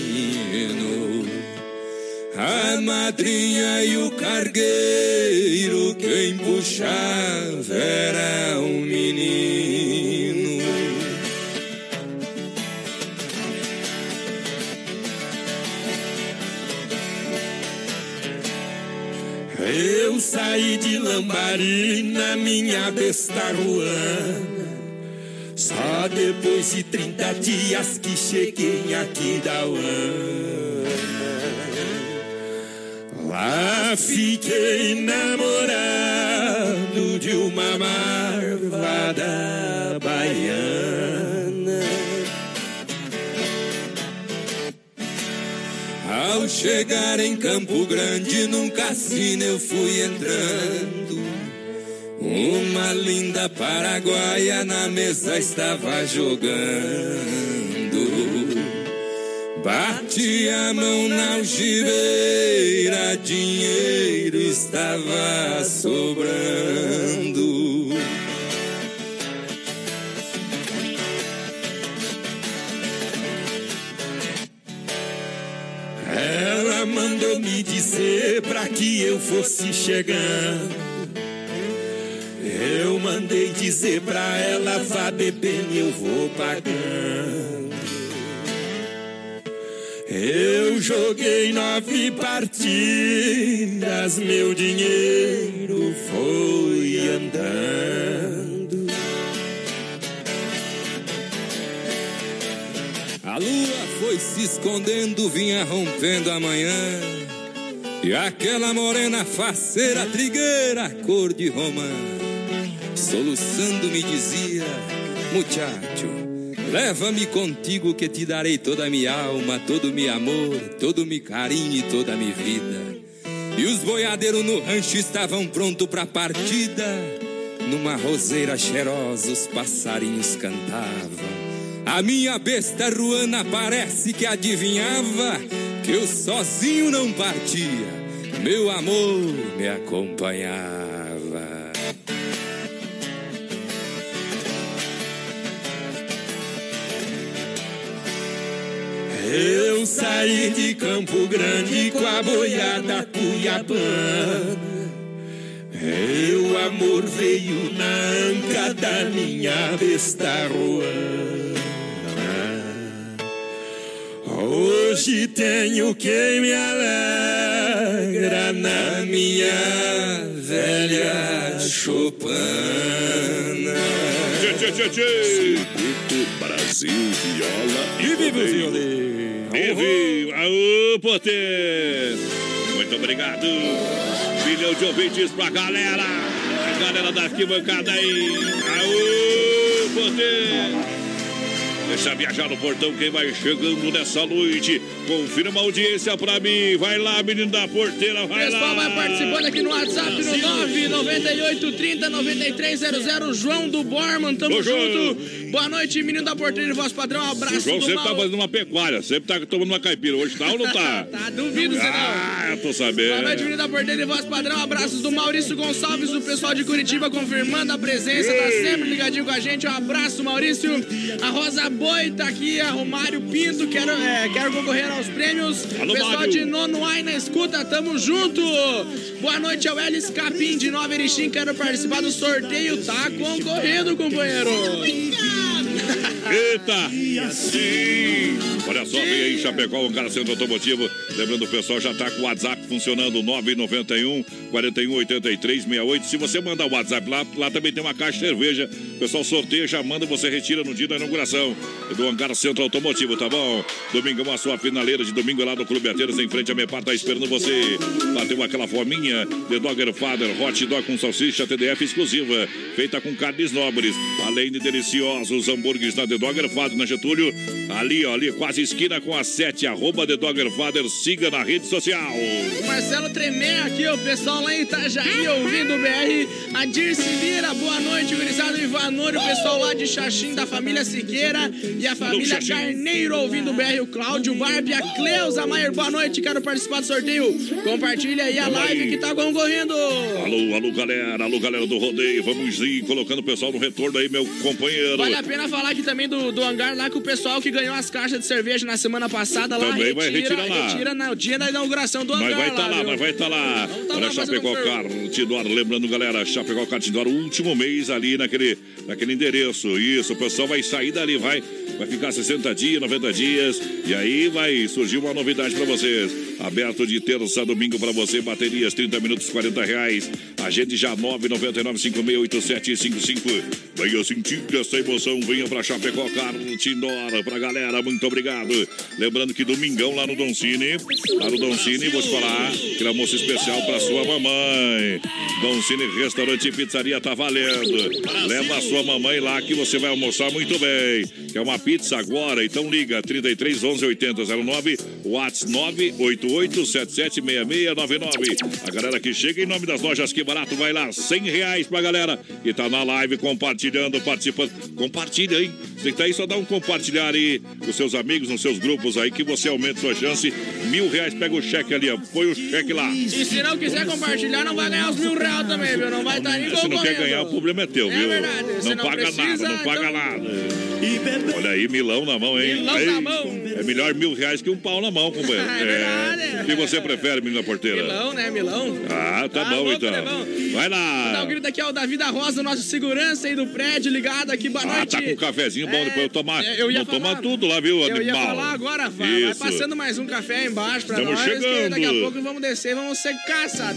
A madrinha e o cargueiro, quem puxava era um menino. Eu saí de Lambari na minha besta ruana. Só depois de 30 dias que cheguei aqui da Uana. Lá fiquei namorado de uma marvada baiana. Ao chegar em Campo Grande, num cassino eu fui entrando. Uma linda paraguaia na mesa estava jogando. Bati a mão na algibeira, dinheiro estava sobrando. Ela mandou me dizer pra que eu fosse chegando. Eu mandei dizer pra ela, vá bebendo, eu vou pagando. Eu joguei nove partidas, meu dinheiro foi andando. A lua foi se escondendo, vinha rompendo a manhã. E aquela morena faceira, trigueira, cor de romã, soluçando me dizia: Muchacho, leva-me contigo que te darei toda a minha alma, todo o meu amor, todo o meu carinho e toda a minha vida. E os boiadeiros no rancho estavam prontos para partida. Numa roseira cheirosa os passarinhos cantavam. A minha besta ruana parece que adivinhava que eu sozinho não partia, meu amor me acompanhava. Eu saí de Campo Grande com a boiada cuiabana. Meu amor veio na anca da minha besta ruana. Hoje tenho quem me alegra na minha velha chopana. Tchê, tchê, tchê, tchê. Brasil Viola E vive o violino. Vive. Aô. Muito obrigado. Milhão de ouvintes pra galera. A galera da arquibancada aí. Aô, potê. Deixa viajar no portão quem vai chegando nessa noite. Confira uma audiência pra mim. Vai lá, menino da porteira, vai Pessoal, lá. vai participando aqui no WhatsApp no 998 30 9300. João do Borman, tamo Ô, junto. Boa noite, menino da porteira de voz padrão. Um abraço O João sempre tá fazendo uma pecuária, sempre tá tomando uma caipira. Hoje tá ou não tá? Tá, duvido, senão. Ah, eu tô Boa noite, sabendo. menino da porteira de voz padrão. Abraços do Maurício Gonçalves, o pessoal de Curitiba confirmando a presença. Tá sempre ligadinho com a gente. Um abraço, Maurício. A Rosa Boi tá aqui, a Romário Pinto. Quero, é, quero concorrer aos prêmios. Alô, pessoal Mário. de Nono Ai na escuta, tamo junto. Boa noite ao Elis Capim de Nova Erechim. Quero participar do sorteio. Tá concorrendo, companheiro. Eita! Sim! Olha só, vem aí Chapecó, um cara centro automotivo. Lembrando, o pessoal já tá com o WhatsApp funcionando, 991 41 83 68. Se você mandar o WhatsApp lá, lá também tem uma caixa de cerveja. O pessoal sorteia, já manda, você retira no dia da inauguração do Hangar Centro Automotivo, tá bom? Domingão, a sua finaleira de domingo lá no Clube Ateiros, em frente à Mepar, tá esperando você. Bateu aquela fominha, The Dogger Father, Hot Dog com salsicha TDF exclusiva, feita com carnes nobres, além de deliciosos hambúrgueres na The Dogger Father, na Getúlio, ali, ó, ali, quase esquina com a 7, arroba The Dogger Father, siga na rede social. O Marcelo Tremer aqui, o pessoal lá em Itajaí ouvindo o BR. A Dirce Lira, boa noite, gurizada Ivanor, o pessoal lá de Xaxim da família Siqueira e a família. Carneiro ouvindo o BR. O Cláudio Barbie, a Cleusa Maier, boa noite, quero participar do sorteio. Compartilha aí a live que tá concorrendo. Alô, alô, galera, alô, galera do rodeio, vamos ir colocando o pessoal no retorno aí, meu companheiro. Vale a pena falar aqui também do, do hangar lá que o pessoal que ganhou as caixas de cerveja na semana passada lá Também vai retirar lá. retira no dia da inauguração do hangar. Nós vai estar lá, lá, viu? nós vai estar lá. tá Olha, lá Chapecó fazendo Car, Tidoro. Lembrando, galera, Chapecó Car Tidoro, último mês ali naquele, naquele endereço. Isso, o pessoal vai sair dali, vai, vai ficar 60 dias, 90 dias. E aí vai surgir uma novidade pra vocês. Aberto de terça a domingo pra você, baterias 30 minutos, 40 reais. Agende já 999-568755. Venha sentir essa emoção, venha pra Chapecó Car Tidoro. Pra galera, muito obrigado. Lembrando que domingão lá no Don Cine, lá no Don Cine, vou te falar, aquele almoço especial pra sua mamãe. Don Cine Restaurante e Pizzaria tá valendo. Leva a sua mamãe lá que você vai almoçar muito bem. Quer uma pizza agora? Então liga 33 11 80 09, WhatsApp 988 77 6699. A galera que chega em nome das lojas Que Barato vai lá, 100 reais pra galera que tá na live compartilhando, participando. Compartilha aí. Você que tá aí, só dá um compartilhar aí com seus amigos, nos seus grupos aí, que você aumenta sua chance. Mil reais, pega o cheque ali, ó. Põe o cheque lá. E se não quiser compartilhar, não vai ganhar os mil reais também, viu? Não vai estar nem Se não quer ganhar, o problema é teu, É viu? verdade, Não, não paga precisa, nada, não paga então- nada. Olha aí, milão na mão, hein? Milão Ei, na mão. É melhor mil reais que um pau na mão, companheiro. É verdade. O que você prefere, menina porteira? Milão, né? Milão. Ah, tá Ah, bom então. né, bom? Vai Vou dar lá. um grito aqui ao Davi da Rosa, nosso segurança aí do prédio, ligado aqui, boa Ah, noite. tá com um cafezinho bom, depois eu tomar. é, eu ia falar- toma tudo lá, viu, Eu ia animal? falar agora, vai, vai passando mais um café aí embaixo pra Estamos nós, chegando. daqui a pouco vamos descer, vamos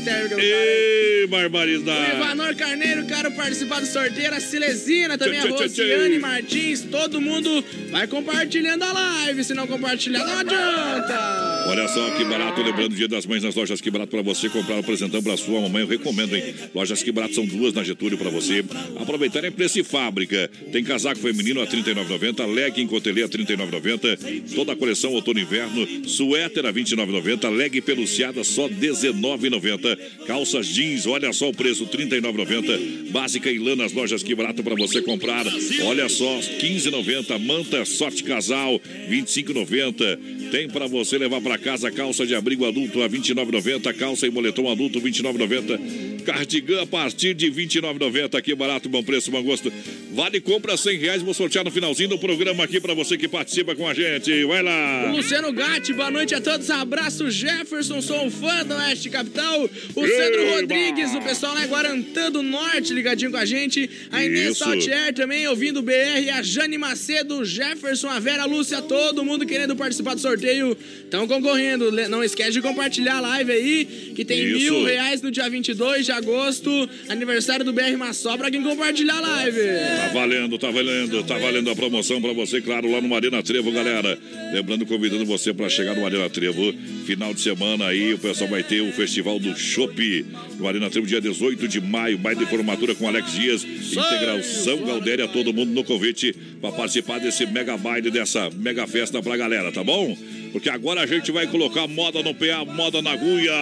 térmica do cara. Ei, O barbaridade. Ivanor Carneiro, quero participar do sorteio. A Silesina também, a Tchê, tchê. Rosiane Martins. Todo mundo vai compartilhando a live. Se não compartilhar, não adianta. Olha só que barato, lembrando o Dia das Mães nas lojas Que Barato para você comprar um presentão para sua mamãe. Eu recomendo, hein? Lojas Que Barato são duas na Getúlio para você. Aproveitar é preço e fábrica. Tem casaco feminino a R$ 39,90, legging cotelê a R$ 39,90, toda a coleção outono e inverno, suéter a R$ 29,90, leg peluciada só R$ 19,90, calças jeans, olha só o preço, R$ 39,90, básica e lã nas lojas Que Barato para você comprar. Olha só, R$ 15,90, manta sorte casal, R$ 25,90. Tem para você levar para casa calça de abrigo adulto a R$ 29,90, calça e moletom adulto R$ 29,90. Cardigan a partir de R$ 29,90. Aqui barato, bom preço, bom gosto. Vale compra 100 reais. Vou sortear no finalzinho do programa aqui para você que participa com a gente. Vai lá. Luciano Gatti, boa noite a todos. Abraço, Jefferson. Sou um fã do Oeste Capital. O Eba! Sandro Rodrigues, o pessoal lá em Guarantã do Norte, ligadinho com a gente. A Inês. Saltier também ouvindo o BR. A Jane Macedo, Jefferson, a Vera Lúcia, todo mundo querendo participar do sorteio. Estão concorrendo. Não esquece de compartilhar a live aí, que tem Isso. mil reais no dia 22 de agosto. Aniversário do BR Massó pra quem compartilhar a live. Tá valendo, tá valendo, tá valendo a promoção pra você, claro, lá no Marina Trevo, galera. Lembrando, convidando você pra chegar no Marina Trevo. Final de semana aí, o pessoal vai ter o Festival do Chopp no Marina Trevo, dia 18 de maio. Baile de formatura com Alex Dias, integração Galdéria, todo mundo no convite pra participar desse mega baile, dessa mega festa pra galera, tá bom? Porque agora a gente vai colocar moda no PA, moda na agulha.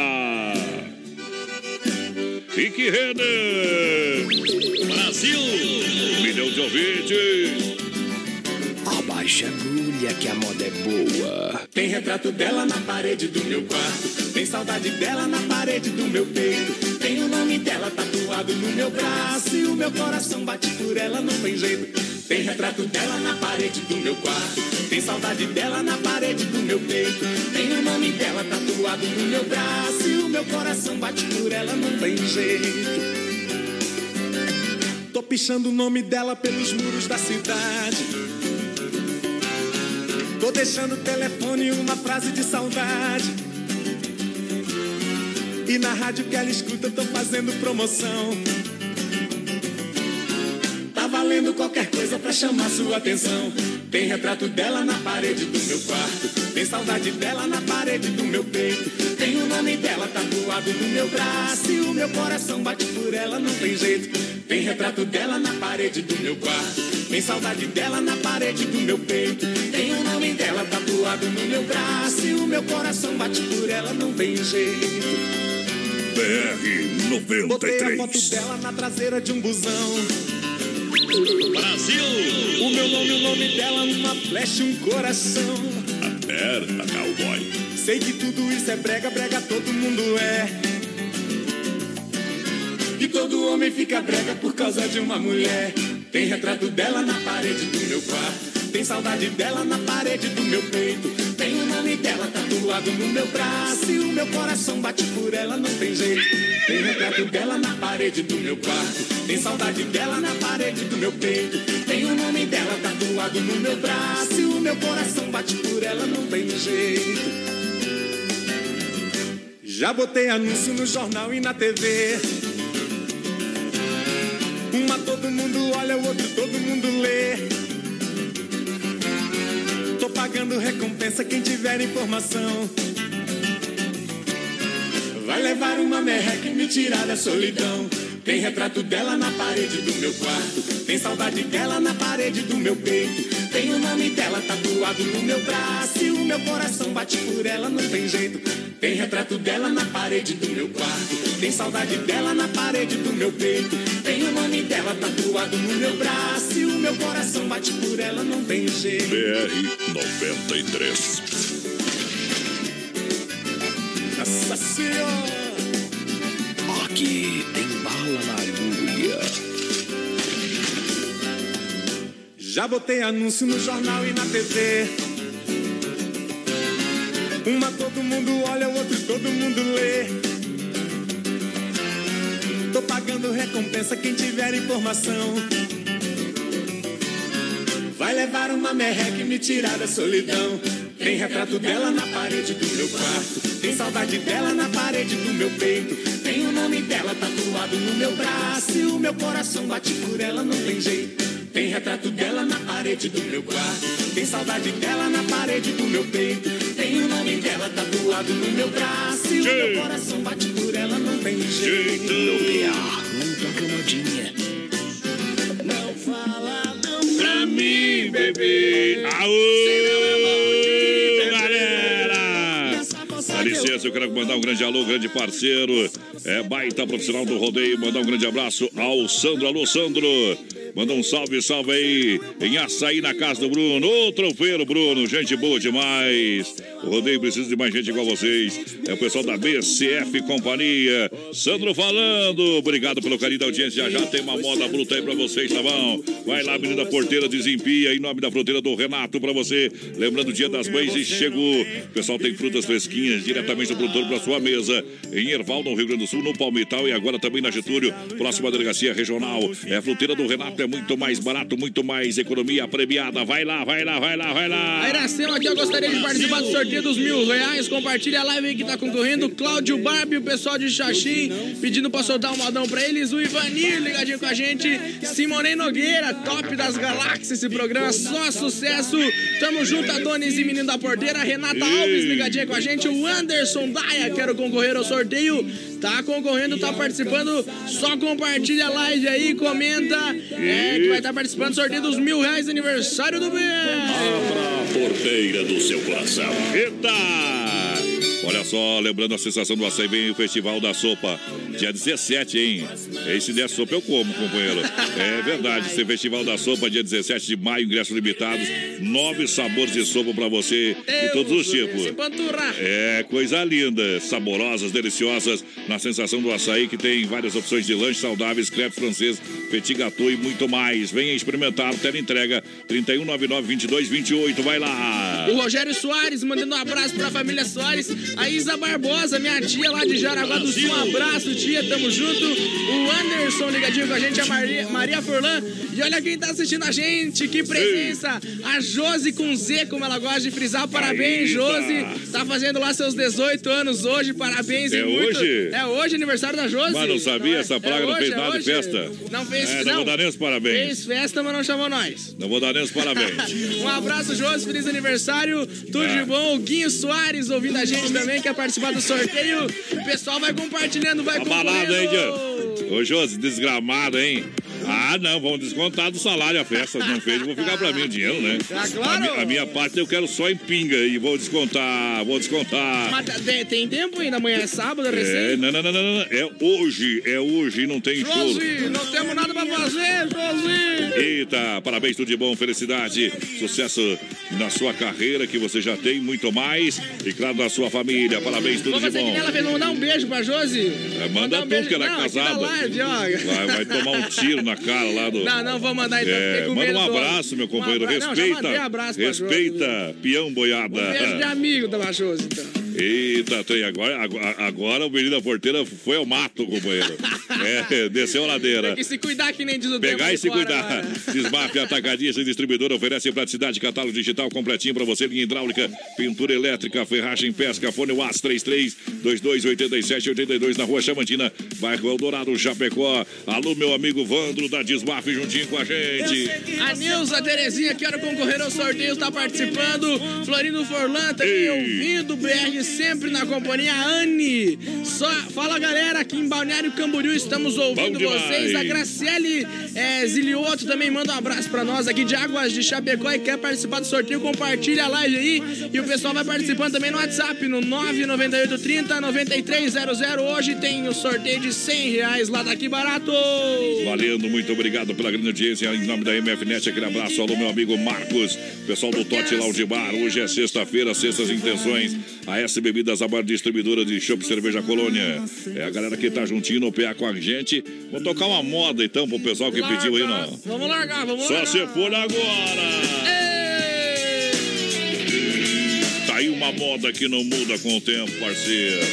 Rick Renner. Brasil! Um milhão de ouvintes. Baixa agulha que a moda é boa. Tem retrato dela na parede do meu quarto. Tem saudade dela na parede do meu peito. Tem o nome dela tatuado no meu braço. E o meu coração bate por ela, não tem jeito. Tem retrato dela na parede do meu quarto. Tem saudade dela na parede do meu peito. Tem o nome dela tatuado no meu braço. E o meu coração bate por ela, não tem jeito. Tô pichando o nome dela pelos muros da cidade. Tô deixando o telefone uma frase de saudade. E na rádio que ela escuta, tô fazendo promoção. Tá valendo qualquer coisa pra chamar sua atenção. Tem retrato dela na parede do meu quarto. Tem saudade dela na parede do meu peito. Tem o nome dela tatuado no meu braço. E o meu coração bate por ela, não tem jeito. Tem retrato dela na parede do meu quarto. Tem saudade dela na parede do meu peito. Tem o nome dela tatuado no meu braço. E o meu coração bate por ela, não tem jeito. BR 93. Botei a foto dela na traseira de um busão. Brasil! O meu nome, o nome dela, uma flecha, um coração. Aperta, cowboy. Sei que tudo isso é brega, brega todo mundo é. E todo homem fica brega por causa de uma mulher. Tem retrato dela na parede do meu quarto. Tem saudade dela na parede do meu peito. Tem o nome dela tatuado no meu braço. E o meu coração bate por ela, não tem jeito. Tem retrato dela na parede do meu quarto. Tem saudade dela na parede do meu peito. Tem o nome dela tatuado no meu braço. E o meu coração bate por ela, não tem jeito. Já botei anúncio no jornal e na TV. Uma todo mundo olha, o outro todo mundo lê. Pagando recompensa quem tiver informação. Vai levar uma merreca e me tirar da solidão. Tem retrato dela na parede do meu quarto. Tem saudade dela na parede do meu peito. Tem o nome dela tatuado no meu braço. E o meu coração bate por ela, não tem jeito. Tem retrato dela na parede do meu quarto. Tem saudade dela na parede do meu peito. Tem o nome dela tatuado no meu braço. E o meu coração bate por ela, não tem jeito. BR 93. Nossa Senhora! Aqui tem bala na agulha. Já botei anúncio no jornal e na TV. Uma todo mundo olha, outro todo mundo lê. Tô pagando recompensa quem tiver informação. Vai levar uma merreca e me tirar da solidão. Tem retrato dela na parede do meu quarto. Tem saudade dela na parede do meu peito. Tem o nome dela tatuado no meu braço. E o meu coração bate por ela, não tem jeito. Tem retrato dela na parede do meu quarto. Tem saudade dela na parede do meu peito. Dela tatuado no meu braço. E o meu coração bate por ela, não tem jeito. Não toca modinha. Não fala não Pra mim, bebê. Aô, galera! Dá licença, eu quero mandar um grande alô, grande parceiro. É baita profissional do rodeio. Mandar um grande abraço ao Sandro. Alô, Sandro. Manda um salve, salve aí em açaí na casa do Bruno. Ô, trofeiro, Bruno. Gente boa demais. O rodeio precisa de mais gente igual vocês. É o pessoal da BCF Companhia. Sandro falando. Obrigado pelo carinho da audiência. Já já tem uma moda bruta aí pra vocês, tá bom? Vai lá, Avenida Porteira, desempia. Em nome da fronteira do Renato pra você. Lembrando o dia das mães e chegou. O pessoal tem frutas fresquinhas diretamente do produtor pra sua mesa. Em Erval, no Rio Grande do Sul, no Palmital e agora também na Getúlio. Próxima delegacia regional. É a fronteira do Renato. É muito mais barato, muito mais economia premiada. Vai lá, vai lá, vai lá, vai lá. A Iracema aqui, eu gostaria de participar do sorteio dos mil reais. Compartilha a live aí que tá concorrendo. Cláudio Barbie, o pessoal de Xaxim, pedindo pra soltar um modão pra eles. O Ivanir ligadinho com a gente. Simonei Nogueira, top das galáxias. Esse programa só sucesso. Tamo junto, Adonis e Menino da Porteira. Renata Alves ligadinha com a gente. O Anderson Daia, quero concorrer ao sorteio. Tá concorrendo, tá participando. Só compartilha a live aí, comenta. É, que vai estar participando do sorteio dos mil reais aniversário do BR. Abra a porteira do seu coração. Eita! Olha só, lembrando a sensação do açaí, vem o Festival da Sopa. Dia 17, hein? Esse der sopa eu como, companheiro. É verdade, esse Festival da Sopa, dia 17 de maio, ingressos limitados. Nove sabores de sopa pra você de todos os tipos. É, coisa linda, saborosas, deliciosas, na sensação do açaí, que tem várias opções de lanche saudáveis, crepe francês, petit gâteau e muito mais. Venha experimentar, tela entrega 3199-2228, vai lá. O Rogério Soares mandando um abraço pra família Soares. A Isa Barbosa, minha tia lá de Jaraguá do Sul. Um abraço, tia, tamo junto. O Anderson ligadinho com a gente, a Maria, Maria Forlan. E olha quem tá assistindo a gente, que presença. A Josi com Z, como ela gosta de frisar. Parabéns. Josi. Tá fazendo lá seus 18 anos hoje, parabéns. e É muito- hoje? É hoje, aniversário da Josi. Mas não sabia, essa praga não hoje, fez é nada de hoje. festa. Não fez, É, não vou dar nem os parabéns. Fez festa, mas não chamou nós. Não vou dar nem os parabéns. Um abraço, Josi, feliz aniversário. Tudo É. de bom. O Guinho Soares ouvindo a gente também, quer participar do sorteio. O pessoal vai compartilhando, vai Balada, hein, concorrendo. Diego? Ô, Josi, desgramado, hein? Ah, não, vamos descontar do salário a festa. Não fez, vou ficar pra mim o dinheiro, né? Ah, claro. A, a minha parte eu quero só em pinga e vou descontar, vou descontar. Mas tem, tem tempo ainda, amanhã é sábado, é É, recém. não, não, não, não, não. É hoje, é hoje, não tem choro. Josi, não temos nada pra fazer, Josi. Eita, parabéns, tudo de bom, felicidade, sucesso na sua carreira que você já tem, muito mais. E claro, na sua família, parabéns, tudo Vou de bom. ela fez, vamos dar um beijo pra Josi. É, manda Mandar um tu, beijo- que ela é casada. live. Vai, vai tomar um tiro na cara lá do. Não, não vou mandar então. É, manda um abraço, meu Um companheiro. abra- Não, já Respeita. mandei abraço respeita, peão boiada. Um beijo de amigo da Josi, então. Eita, tem agora, agora, o menino da porteira foi ao mato, companheiro. É, desceu a ladeira. Tem que se cuidar que nem diz o Pegar tempo e se fora, cuidar. né? Desmafia Atacadista e Distribuidora oferece praticidade, catálogo digital completinho para você, linha hidráulica, pintura elétrica, ferragem, pesca, fone WhatsApp 33 22 87 82 na rua Chamantina, bairro Eldorado, Chapecó. Alô, meu amigo Vandro da Desmaf juntinho com a gente. A Nilza Terezinha, quero concorrer ao sorteio, está participando. Florindo Forlan também ouvindo. BR sempre na companhia. Anne. Só, fala galera, aqui em Balneário Camboriú estamos ouvindo vocês. A Graciele é, Zilioto também manda um abraço pra nós aqui de Águas de Chapecó e quer participar do sorteio. Compartilha a live aí. E o pessoal vai participando também no WhatsApp no 998 30 9300. Hoje tem o sorteio de 100 reais lá daqui barato. Valendo, muito obrigado pela grande audiência. Em nome da MFNet, aquele abraço. Alô, meu amigo Marcos, pessoal do Tote Lounge Bar. Hoje é sexta-feira, sextas intenções. A S Bebidas, a maior distribuidora de chopp cerveja colônia. É a galera que tá juntinho no PA com a gente. Vou tocar uma moda então pro pessoal que pediu aí, não. Vamos largar, vamos Só largar. se for agora. Tá aí uma moda que não muda com o tempo, parceiro.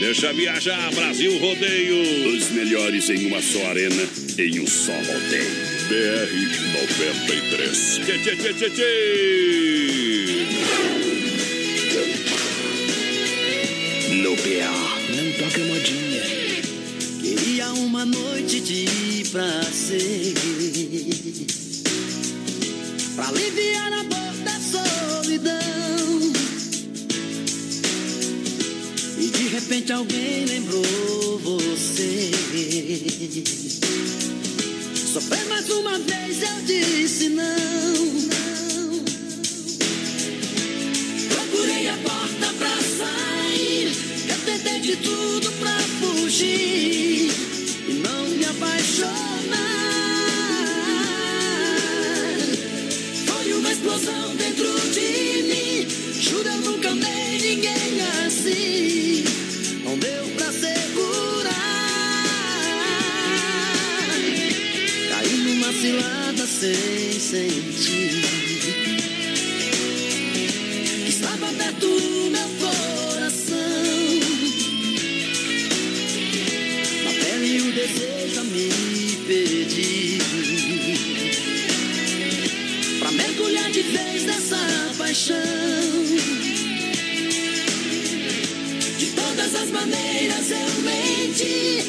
Deixa viajar, Brasil Rodeio. Os melhores em uma só arena, em um só rodeio. BR 93. Tchê, tchê, tchê, tchê, tchê. PA, não toca modinha. Queria uma noite de prazer. Pra aliviar a dor da solidão. E de repente alguém lembrou você. Sofrer mais uma vez eu disse não, não. Procurei a porta pra sair de tudo pra fugir E não me apaixonar. Foi uma explosão dentro de mim. Juro eu nunca amei ninguém assim. Não deu pra segurar. Caí numa cilada sem sentir. Estava perto do meu paixão. De todas as maneiras eu menti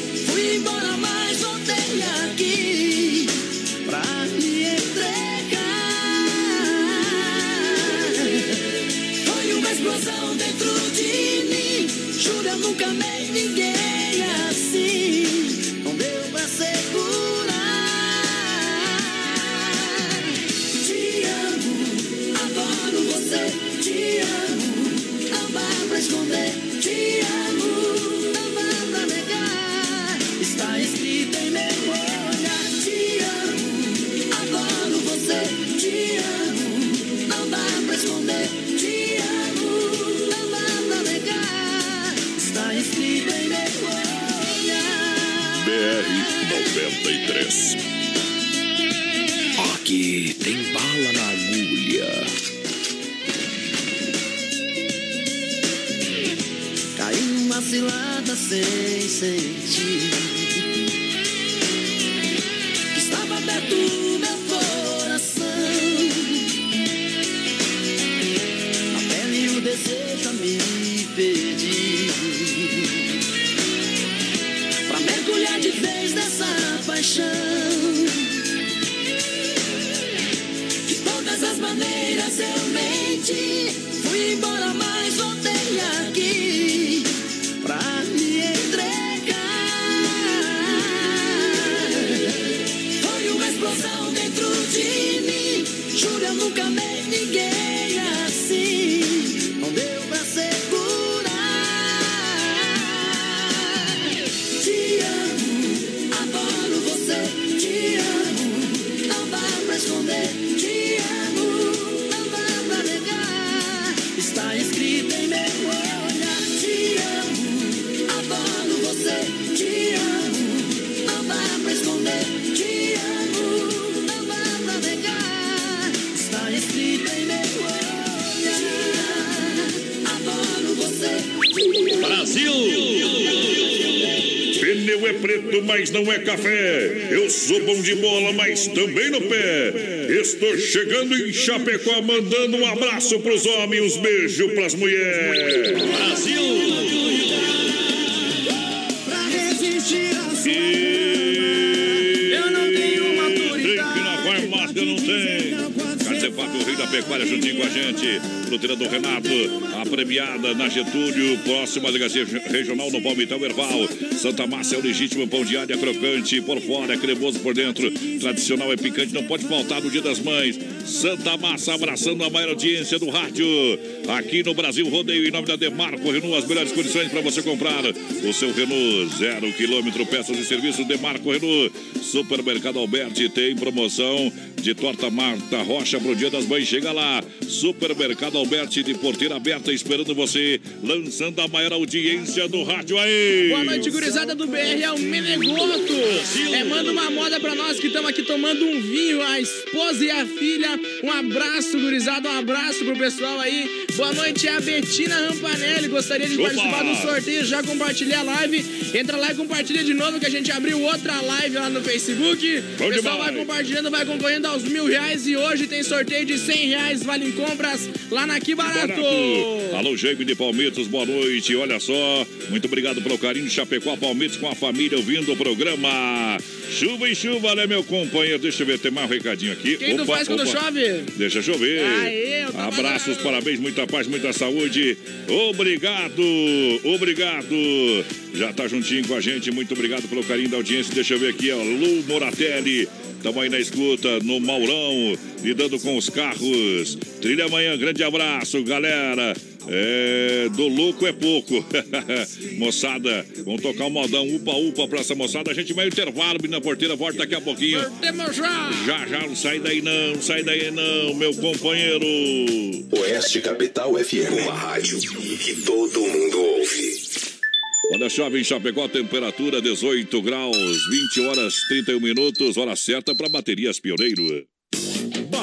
93. Aqui tem bala na agulha. Caiu numa cilada sem sentir. Maneiras eu menti. Fui embora, mas voltei aqui mas não é café. Eu sou bom de bola, mas também no pé. Estou chegando em Chapecó, mandando um abraço pros homens, beijo pras mulheres. Brasil! Da pecuária, juntinho com a gente. Fruteira do Renato, a premiada na Getúlio, próxima delegacia regional no Palmitão Erval. Santa Massa é o legítimo pão de alho, é crocante por fora, é cremoso por dentro. Tradicional é picante, não pode faltar no Dia das Mães. Santa Massa abraçando a maior audiência do rádio. Aqui no Brasil, rodeio em nome da Demarco Renault, as melhores condições para você comprar o seu Renault. Zero quilômetro, peças e serviços Demarco Renault. Supermercado Alberti tem promoção de torta Marta Rocha pro Dia das Mães. Chega lá, Supermercado Alberti de porteira aberta esperando você, lançando a maior audiência do rádio aí. Boa noite, gurizada do BR, é o Menegoto. É, manda uma moda pra nós que estamos aqui tomando um vinho, a esposa e a filha. Um abraço, gurizada, um abraço pro pessoal aí. Boa noite, é a Betina Rampanelli. Gostaria de Opa! participar do sorteio, já compartilhei a live. Entra lá e compartilha de novo que a gente abriu outra live lá no Facebook. Bom o pessoal demais. vai compartilhando, vai concorrendo aos mil reais. E hoje tem sorteio de cem reais, vale em compras lá na Que Barato. Barato. Alô, Jaime de Palmitos, boa noite. Olha só, muito obrigado pelo carinho de Chapecó Palmitos com a família ouvindo o programa. Chuva e chuva, né, meu companheiro? Deixa eu ver, tem mais um recadinho aqui. Quem tu faz quando chove? Deixa chover. Aê, Abraços, parabéns, muita paz, muita saúde. Obrigado, obrigado. Já tá juntinho com a gente, muito obrigado pelo carinho da audiência. Deixa eu ver aqui, ó, Lu Moratelli. Estamos aí na escuta, no Maurão, lidando com os carros. Trilha amanhã, grande abraço, galera. É, do louco é pouco. moçada, vamos tocar um modão upa-upa pra essa moçada. A gente vai intervalo, na porteira, volta daqui a pouquinho. Já. Já, já, não sai daí não, não sai daí não, meu companheiro. Oeste Capital FM. Uma rádio que todo mundo ouve. Olha, chove em Chapecó, temperatura 18 graus, 20 horas 31 minutos, hora certa para baterias Pioneiro.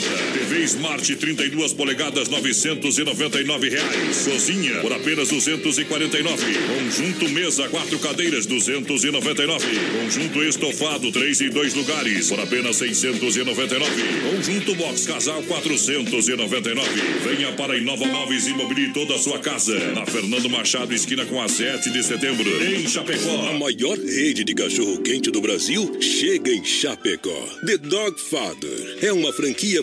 TV Smart 32 polegadas, 999 reais. Cozinha, por apenas R$ 249. Conjunto mesa, quatro cadeiras, R$ 299. Conjunto estofado, três e dois lugares, por apenas R$ 699. Conjunto box casal, R$ 499. Venha para a Inova Móveis e mobilie toda a sua casa. Na Fernando Machado, esquina com a 7 de setembro, em Chapecó. A maior rede de cachorro-quente do Brasil chega em Chapecó. The Dog Father é uma franquia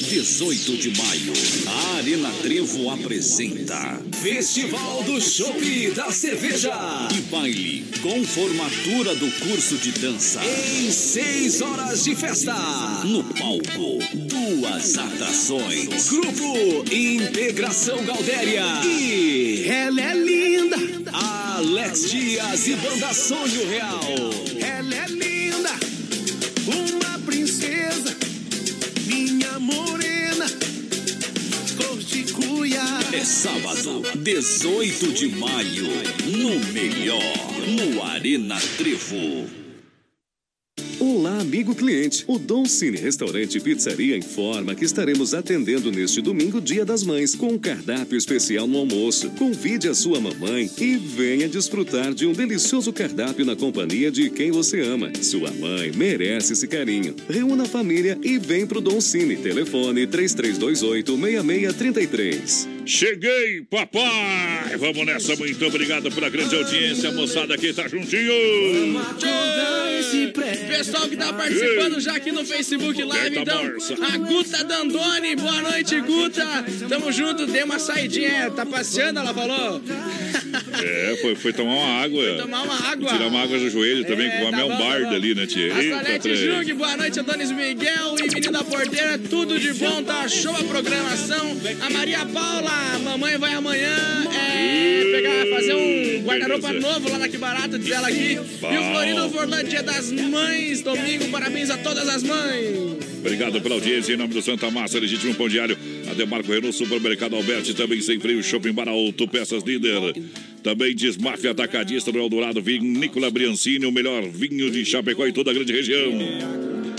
18 de maio, a Arena Trevo apresenta Festival do Chopp da Cerveja e baile com formatura do curso de dança em seis horas de festa. No palco, duas atrações. Grupo Integração Galdéria e ela é linda. Alex Dias e Banda Sonho Real. Ela é linda, morena, cor de cuia. É sábado, 18 de maio, no melhor, no Arena Trevo. Olá, amigo cliente. O Dom Cine Restaurante e Pizzaria informa que estaremos atendendo neste domingo, Dia das Mães, com um cardápio especial no almoço. Convide a sua mamãe e venha desfrutar de um delicioso cardápio na companhia de quem você ama. Sua mãe merece esse carinho. Reúna a família e vem pro Dom Cine. Telefone 3328-6633. Cheguei, papai! Vamos nessa, muito obrigado pela grande audiência, moçada que tá juntinho! Pessoal que tá participando já aqui no Facebook Live, então. A Guta Dandoni, boa noite, Guta. Tamo junto, dei uma saidinha. Tá passeando, ela falou. É, foi, foi tomar uma água. Foi tomar uma água. Tirar uma água do joelho também, com a tá Mel bom, Barda tá ali, né, tia? A Salete. Jung, boa noite, Adonis Miguel e Menina Porteira, tudo de bom, tá show a programação. A Maria Paula, mamãe vai amanhã é, pegar, fazer um guarda-roupa novo lá na Que Barata, diz ela aqui. E o Florido Forlan, dia das mães, domingo, parabéns a todas as mães. Obrigado pela audiência. Em nome do Santa Massa, legítimo pão diário. A Demarco Renault, Supermercado Alberti, também sem freio, Shopping Bar Alto, Peças Líder. Também Desmafia Atacadista no Eldorado, Vinícola Briancini, o melhor vinho de Chapecó e toda a grande região.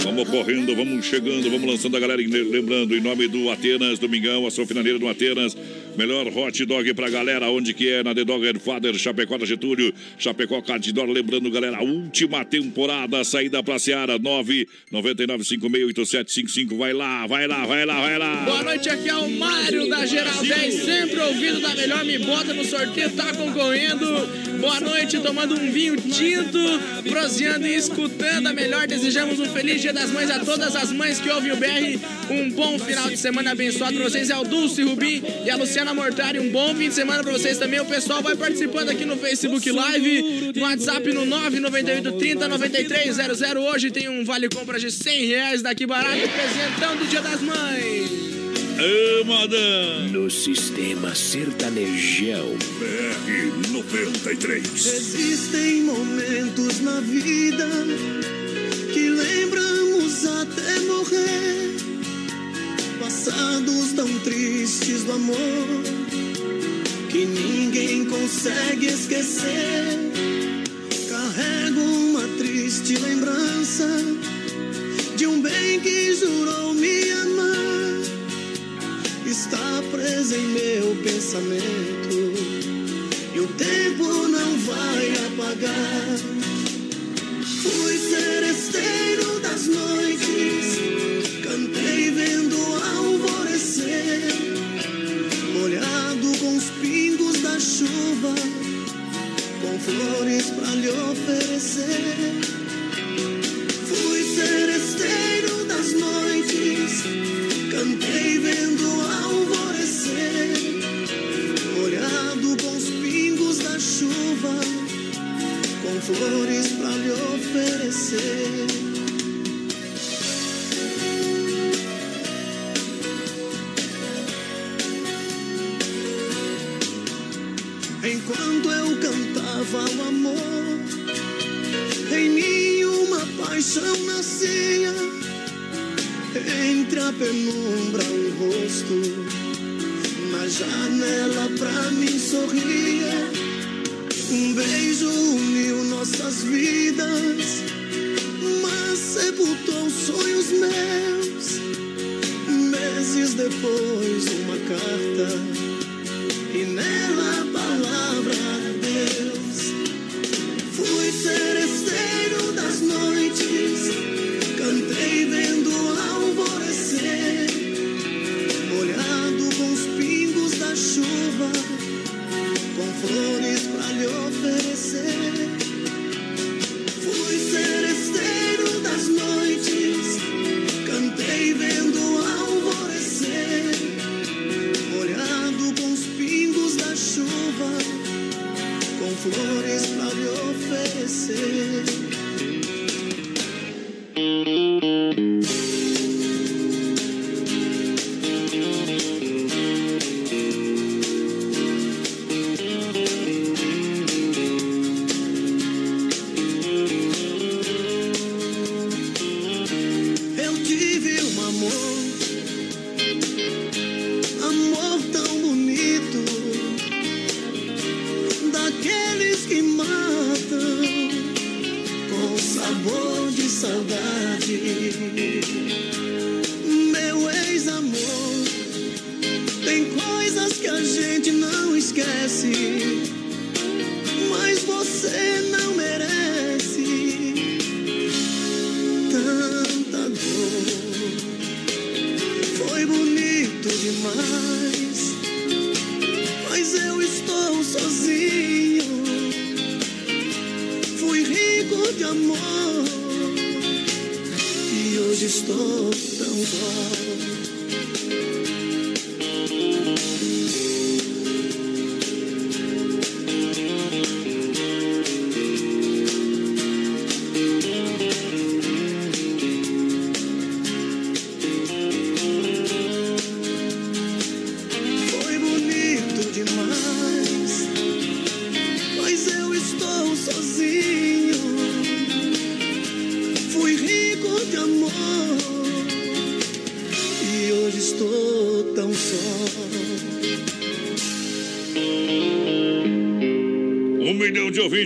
Vamos correndo, vamos chegando, vamos lançando a galera. Lembrando, em nome do Atenas, Domingão, a sua finaleira do Atenas. Melhor hot dog pra galera, onde que é? Na The Dog Father, Chapecó da Getúlio, Chapecó Cadidor. Lembrando, galera, última temporada, saída pra Seara, 999568755. Vai lá, vai lá, vai lá, vai lá. Boa noite, aqui é o Mário da Geral 10, sempre ouvindo da melhor, me bota no sorteio, tá concorrendo. Boa noite, tomando um vinho tinto, proseando e escutando a melhor. Desejamos um feliz Dia das Mães a todas as mães que ouvem o BR. Um bom final de semana abençoado pra vocês. É o Dulce Rubim e a Luciana Mortari. Um bom fim de semana pra vocês também. O pessoal vai participando aqui no Facebook Live, no WhatsApp no 998 30 9300. Hoje tem um vale compra de 100 reais daqui barato, apresentando o Dia das Mães. Ô, madame. No sistema sertanejão. BR 93. Existem momentos na vida que lembramos até morrer. Passados tão tristes do amor que ninguém consegue esquecer. Carrego uma triste lembrança de um bem que jurou me amar. Está preso em meu pensamento e o tempo não vai apagar. Fui seresteiro das noites, alvorecer, molhado com os pingos da chuva, com flores pra lhe oferecer. Fui seresteiro das noites, cantei vendo alvorecer, molhado com os pingos da chuva, com flores pra lhe oferecer. Eu cantava o amor, em mim uma paixão nascia. Entre a penumbra um rosto, na janela pra mim sorria. Um beijo uniu nossas vidas, mas sepultou sonhos meus. Meses depois, uma carta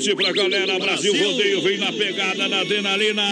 ouvintes pra galera. Brasil, Rodeio vem na pegada na adrenalina.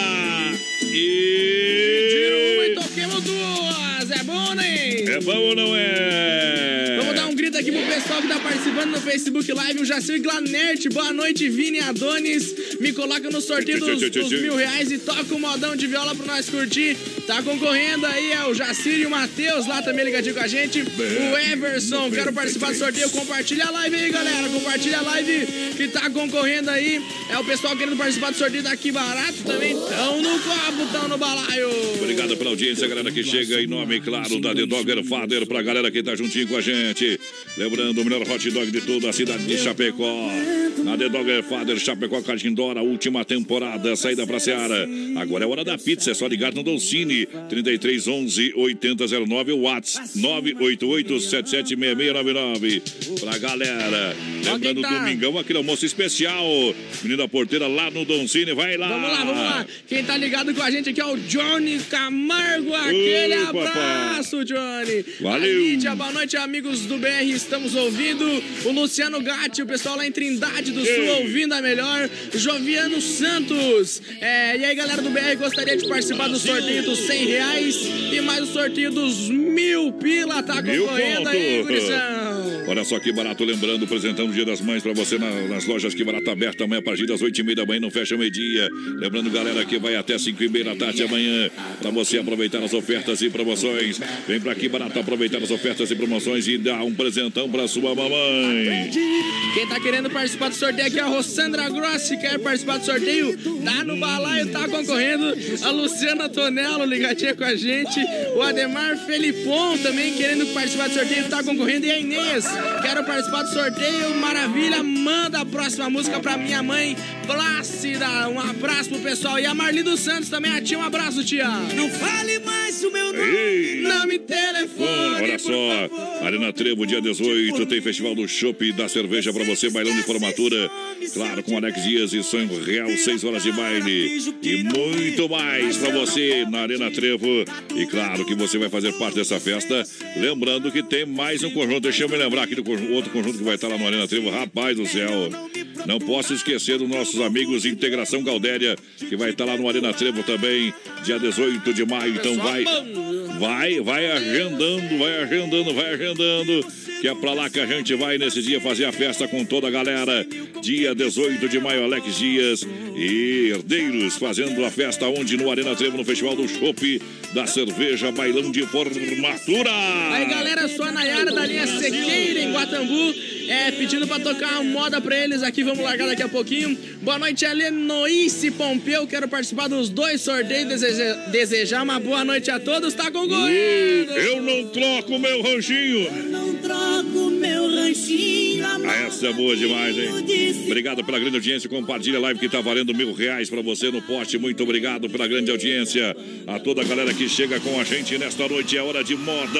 E. Uma e toquemos duas. É bom, né? É bom ou não é? Vamos dar um grito aqui pro pessoal que tá participando no Facebook Live. O Jacir Glanert, boa noite, Vini Adonis. Me coloca no sorteio dos, dos mil reais e toca um modão de viola pra nós curtir. Tá concorrendo aí, é o Jacir e o Matheus lá também ligadinho com a gente. O Everson, quero participar do sorteio. Compartilha a live aí, galera. Compartilha a live que tá concorrendo aí. É o pessoal querendo participar do sorteio daqui barato também. Tão no copo, tão no balaio. Obrigado pela audiência, galera que chega em nome, claro, da The Dogger Father, pra galera que tá juntinho com a gente. Lembrando, o melhor hot dog de toda a cidade de Chapecó. Na The Dogger Father, Chapecó, Cajindora, última temporada, saída pra Seara. Agora é hora da pizza, é só ligar no Dolcine, 3311 8009, o Whats 988 776699. Pra galera. Lembrando, tá? domingão, aquele almoço especial. Menina porteira lá no Dolcine, vai lá. Vamos lá, vamos lá. Quem tá ligado com a gente aqui, ó, o Johnny Camargo. Aquele Ô, papai. abraço, Johnny. Valeu. A Lídia, boa noite, amigos do BR. Estamos ouvindo o Luciano Gatti, o pessoal lá em Trindade do Sul, Ei. ouvindo a melhor. Joviano Santos. É, e aí, galera do BR, gostaria de participar do sorteio dos 100 reais e mais o sorteio dos mil pila. Tá concorrendo aí, gurizão. Olha só que barato, lembrando, apresentando o Dia das Mães pra você na- nas lojas Que Barato aberta amanhã a partir das 8 e meia da manhã, não fecha meio-dia. Lembrando, galera, que vai até 5 e meia da tarde amanhã pra você aproveitar as ofertas e promoções. Vem pra aqui, Barato, aproveitar as ofertas e promoções e dar um presentão pra sua mamãe. Quem tá querendo participar do sorteio aqui é a Rossandra Grossi, quer participar do sorteio? Tá no balaio, tá concorrendo. A Luciana Tonello ligadinha com a gente. O Ademar Felipon também querendo participar do sorteio, tá concorrendo. E a Inês, quero participar do sorteio. Maravilha, manda a próxima música pra minha mãe, Plácida. Um abraço pro pessoal. E a Marli dos Santos também, a tia, um abraço, tia. Não fale mais o meu me telefone. Olha só, Arena Trevo, dia 18, tem Festival do Chopp e da Cerveja pra você, bailão de formatura. Claro, com Alex Dias e Sonho Real, 6 horas de baile. E muito mais pra você na Arena Trevo. E claro que você vai fazer parte dessa festa. Lembrando que tem mais um conjunto. Deixa eu me lembrar aqui do conjunto- outro conjunto que vai estar lá no Arena Trevo. Rapaz do céu. Não posso esquecer dos nossos amigos Integração Galdéria, que vai estar lá no Arena Trevo também, dia 18 de maio. Então vai. Vai, vai agendando, vai agendando, vai agendando. Que é pra lá que a gente vai nesse dia fazer a festa com toda a galera. Dia 18 de maio, Alex Dias e Herdeiros fazendo a festa onde? No Arena Trevo, no Festival do Chopp, da Cerveja Bailão de Formatura. Aí galera, sou a Nayara da linha Sequeira em Guatambu, é, pedindo pra tocar uma moda pra eles aqui, vamos largar daqui a pouquinho. Boa noite, Helenoice Pompeu, quero participar dos dois sorteios, deseja- desejar uma boa noite a todos, tá concorrendo! Eu não troco meu ranchinho. Não troco meu ranchinho Ah, Essa é boa demais, hein? Obrigado pela grande audiência. Compartilha a live que tá valendo mil reais pra você no poste. Muito obrigado pela grande audiência. A toda a galera que chega com a gente nesta noite. É hora de moda.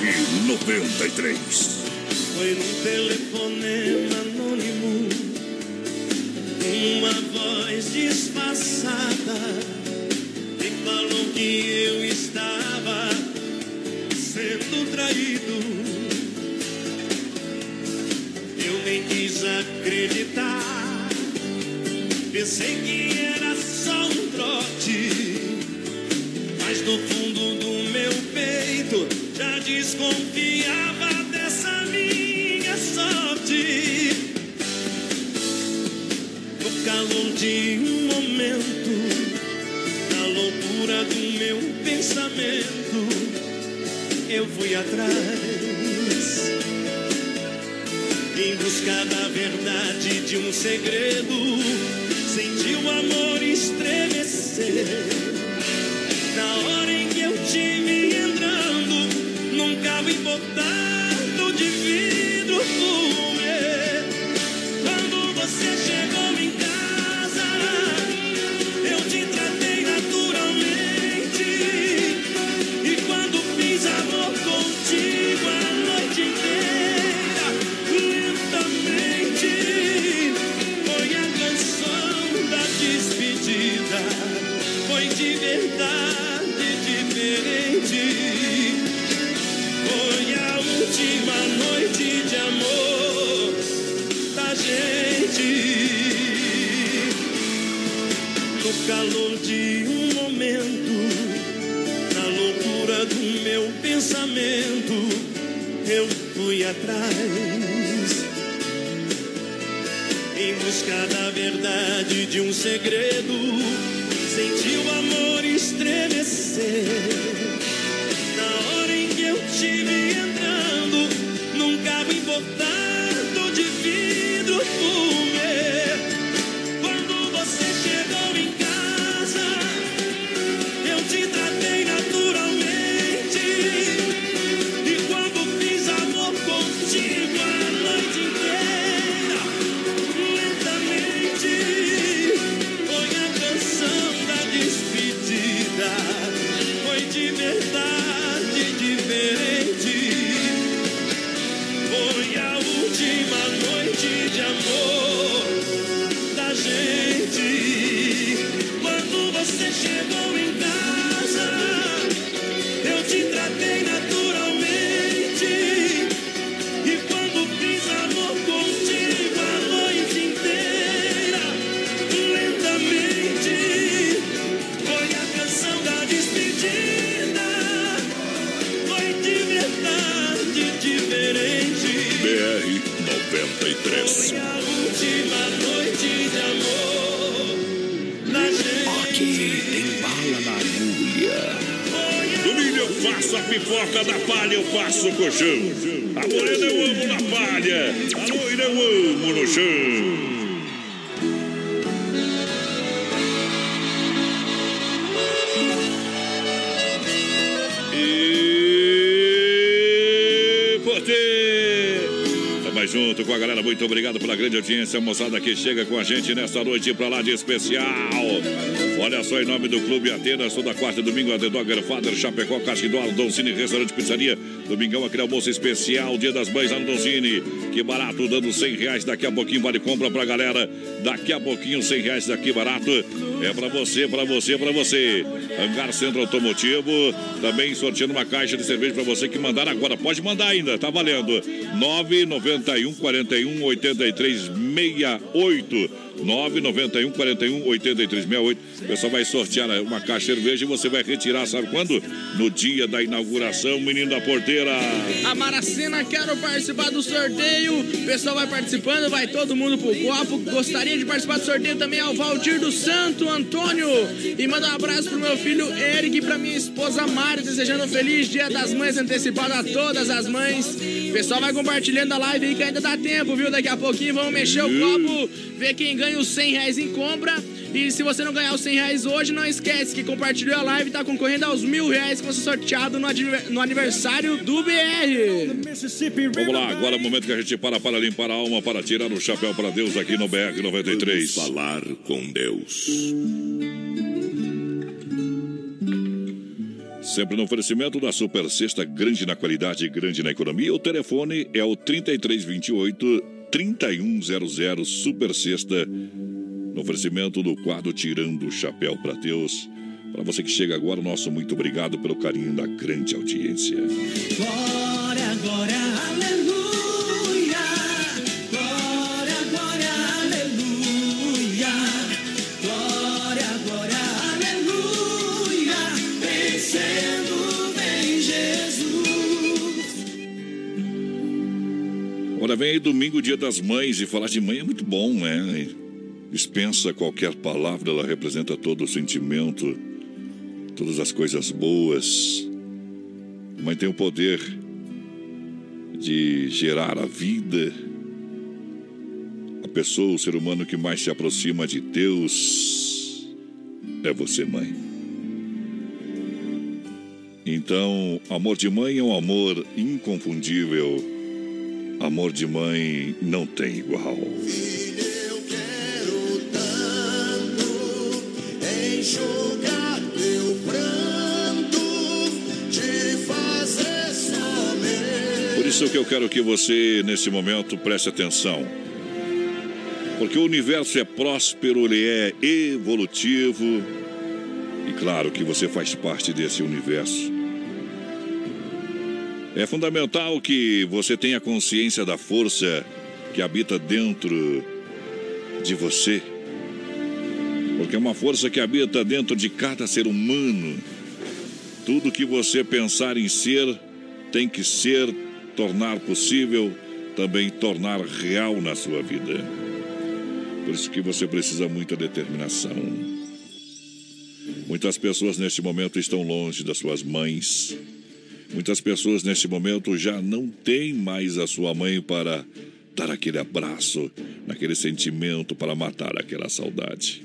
BR 93. Foi num telefonema anônimo Uma voz disfarçada Me falou que eu estava Sendo traído. Eu nem quis acreditar Pensei que era só um trote Mas no fundo do meu peito. Já desconfiava dessa minha sorte. No calor de um momento Na loucura do meu pensamento Eu fui atrás. Em busca da verdade de um segredo, senti o amor estremecer. Na hora em que eu te vi entrando num carro importado eu fui atrás. Em busca da verdade de um segredo, senti o amor estremecer. Na hora em que eu te vi entrando num carro importado de vidro fumê. Muito obrigado pela grande audiência, moçada que chega com a gente nesta noite pra lá de especial. Olha só, em nome do Clube Atenas, toda quarta e domingo, a The Dogger Father, Chapecó, Casquidó, Don Cine, Restaurante Pizzaria. Domingão, aquele almoço especial, Dia das Mães lá. Que barato, dando 100 reais. Daqui a pouquinho vale compra pra galera. Daqui a pouquinho, 100 reais daqui barato. É pra você, pra você, pra você. Hangar Centro Automotivo. Também sorteando uma caixa de cerveja pra você que mandar agora. Pode mandar ainda, tá valendo. 991 41 83 68. 991 41 83 68. O pessoal vai sortear uma caixa de cerveja e você vai retirar, sabe quando? No dia da inauguração, menino da porteira. A Maracena, quero participar do sorteio. O pessoal vai participando, vai todo mundo pro copo. Gostaria de participar do sorteio também ao Valdir do Santo Antônio. E manda um abraço pro meu filho Eric e pra minha esposa Mari, desejando um feliz Dia das Mães antecipado a todas as mães. O pessoal vai compartilhando a live aí que ainda dá tempo, viu? Daqui a pouquinho vamos mexer o copo, ver quem ganha os 100 reais em compra. E se você não ganhar os 100 reais hoje, não esquece que compartilhou a live e tá concorrendo aos mil reais que vai ser sorteado no, no aniversário do BR. Vamos lá, agora é o momento que a gente para para limpar a alma, para tirar o chapéu para Deus aqui no BR 93. Falar com Deus. Sempre no oferecimento da Super Sexta, grande na qualidade, grande na economia. O telefone é o 3328 3100 Super Sexta. No oferecimento do quadro Tirando o Chapéu para Deus. Para você que chega agora, nosso muito obrigado pelo carinho da grande audiência. Glória, glória, Olha, vem aí domingo, dia das mães, e falar de mãe é muito bom, né? Dispensa qualquer palavra, ela representa todo o sentimento, todas as coisas boas. A mãe tem o poder de gerar a vida. A pessoa, o ser humano que mais se aproxima de Deus é você, mãe. Então, amor de mãe é um amor inconfundível. Amor de mãe não tem igual. Enxugar teu pranto, te fazer. Por isso que eu quero que você, nesse momento, preste atenção. Porque o universo é próspero, ele é evolutivo. E claro que você faz parte desse universo. É fundamental que você tenha consciência da força que habita dentro de você. Porque é uma força que habita dentro de cada ser humano. Tudo que você pensar em ser tem que ser, tornar possível, também tornar real na sua vida. Por isso que você precisa muita determinação. Muitas pessoas neste momento estão longe das suas mães. Muitas pessoas neste momento já não têm mais a sua mãe para dar aquele abraço, naquele sentimento para matar aquela saudade.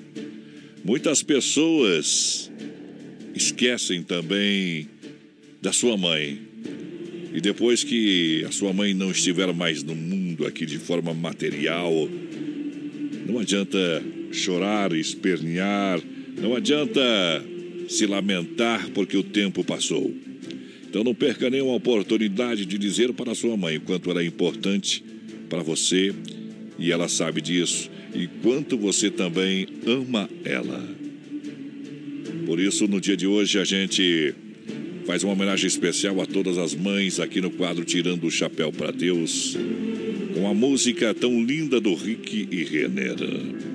Muitas pessoas esquecem também da sua mãe. E depois que a sua mãe não estiver mais no mundo aqui de forma material, não adianta chorar, espernear, não adianta se lamentar porque o tempo passou. Então não perca nenhuma oportunidade de dizer para sua mãe quanto ela é importante para você e ela sabe disso e quanto você também ama ela. Por isso, no dia de hoje, a gente faz uma homenagem especial a todas as mães aqui no quadro Tirando o Chapéu para Deus, com a música tão linda do Rick e Renner.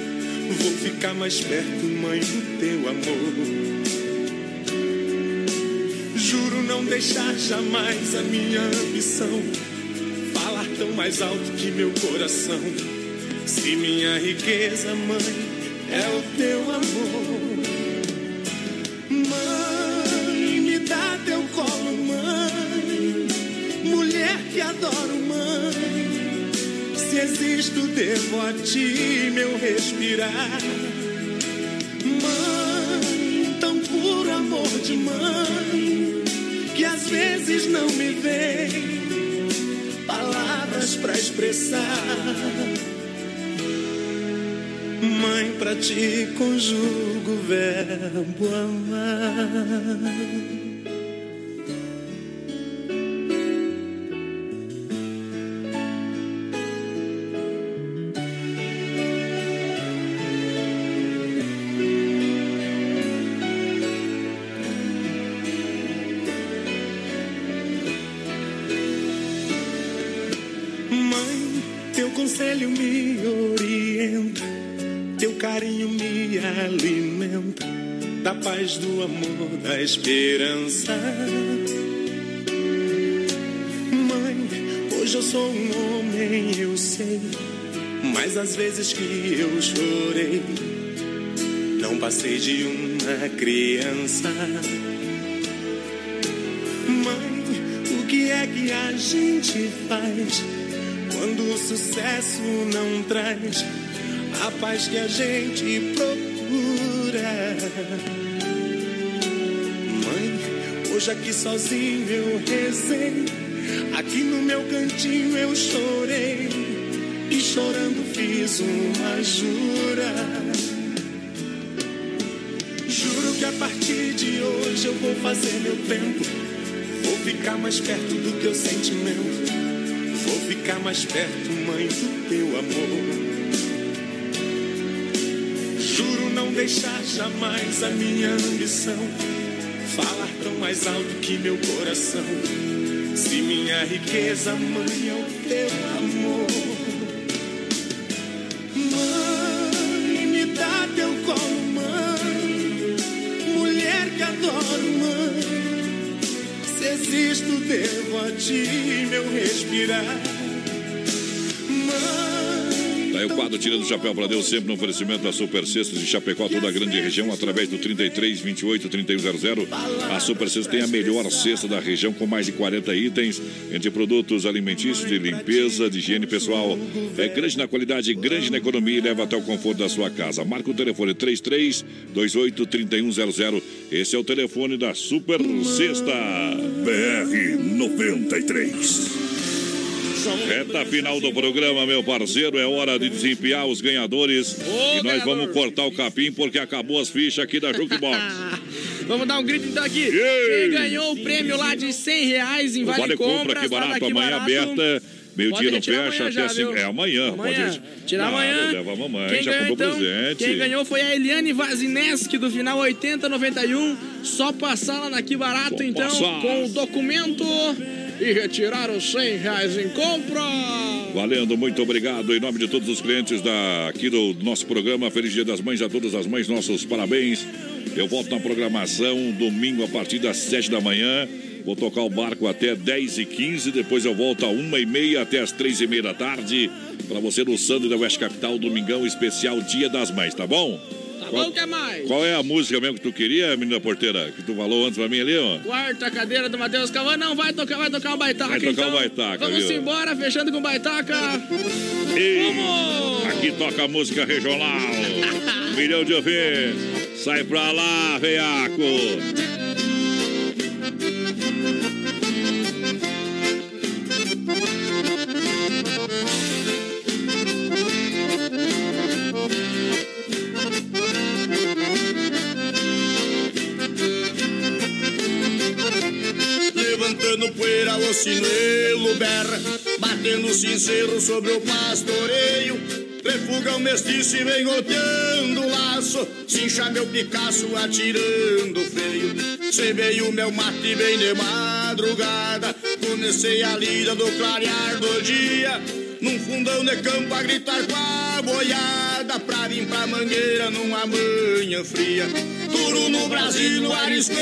Vou ficar mais perto, mãe, do teu amor. Juro não deixar jamais a minha ambição falar tão mais alto que meu coração. Se minha riqueza, mãe, é o teu amor. Mãe, me dá teu colo, mãe. Mulher que adoro, mãe. Se existo, devo a ti meu respirar. Mãe, tão puro amor de mãe, que às vezes não me vem palavras pra expressar. Mãe, pra ti conjugo o verbo amar. Esperança. Mãe, hoje eu sou um homem, eu sei, mas às vezes que eu chorei, não passei de uma criança. Mãe, o que é que a gente faz quando o sucesso não traz a paz que a gente procura? Hoje aqui sozinho eu rezei, aqui no meu cantinho eu chorei e chorando fiz uma jura. Juro que a partir de hoje eu vou fazer meu tempo. Vou ficar mais perto do teu sentimento. Vou ficar mais perto, mãe, do teu amor. Juro não deixar jamais a minha ambição falar tão mais alto que meu coração. Se minha riqueza, mãe, é o teu amor. Mãe, me dá teu colo, mãe. Mulher que adoro, mãe. Se existo, devo a ti meu respirar. Aí o quadro Tirando o Chapéu para Deus, sempre no oferecimento da Super Cestos de Chapecó, toda a grande região, através do 33 28 3100. A Super Cestos tem a melhor cesta da região, com mais de 40 itens, entre produtos alimentícios, de limpeza, de higiene pessoal. É grande na qualidade, grande na economia e leva até o conforto da sua casa. Marca o telefone 33 28 3100. Esse é o telefone da Super Sexta. BR 93. Reta final do programa, meu parceiro. É hora de desempenhar os ganhadores. e nós vamos cortar o capim porque acabou as fichas aqui da Jukebox. Vamos dar um grito então aqui. Quem ganhou o prêmio lá de 100 reais em Vale, Vale Compra, que lá barato, amanhã barato. aberta. Meio dia não fecha até já, cinco. É amanhã, Amanhã. pode Tirar Claro, amanhã. Leva a mamãe, Quem já ganhou, comprou então, presente. Quem ganhou foi a Eliane Vazineski do final 8091. Só passar lá na Que Barato, então, passar. com o documento e retirar os 100 reais em compra. Valendo, muito obrigado. Em nome de todos os clientes da, aqui do nosso programa, Feliz Dia das Mães a todas as mães, nossos parabéns. Eu volto na programação domingo a partir das 7 da manhã. Vou tocar o barco até 10 e 15 depois eu volto a 1 e meia até as 3 e meia da tarde. Para você no Sandro da West Capital, domingão especial Dia das Mães, tá bom? Tá Qual- bom, que mais? Qual é a música mesmo que tu queria, menina porteira? Que tu falou antes pra mim ali, ó? Quarta cadeira do Matheus Cavan. Não, vai tocar, vai tocar o baitaca. Vai tocar então. o baitaca, Vamos viu? embora, fechando com o baitaca. E Vamos! aqui toca a música regional. Milhão de ouvintes. Sai pra lá, veiaco. Levantando poeira, o sinuelo berra Batendo sincero sobre o pastoreio. Refuga o mestiço e vem golpeando o laço Cincha meu Picasso atirando freio. Cebei o meu mate bem de madrugada Comecei a lida do clarear do dia. Num fundão de campo a gritar com a boiada Pra vir pra mangueira numa manhã fria Duro no Brasil, no arisco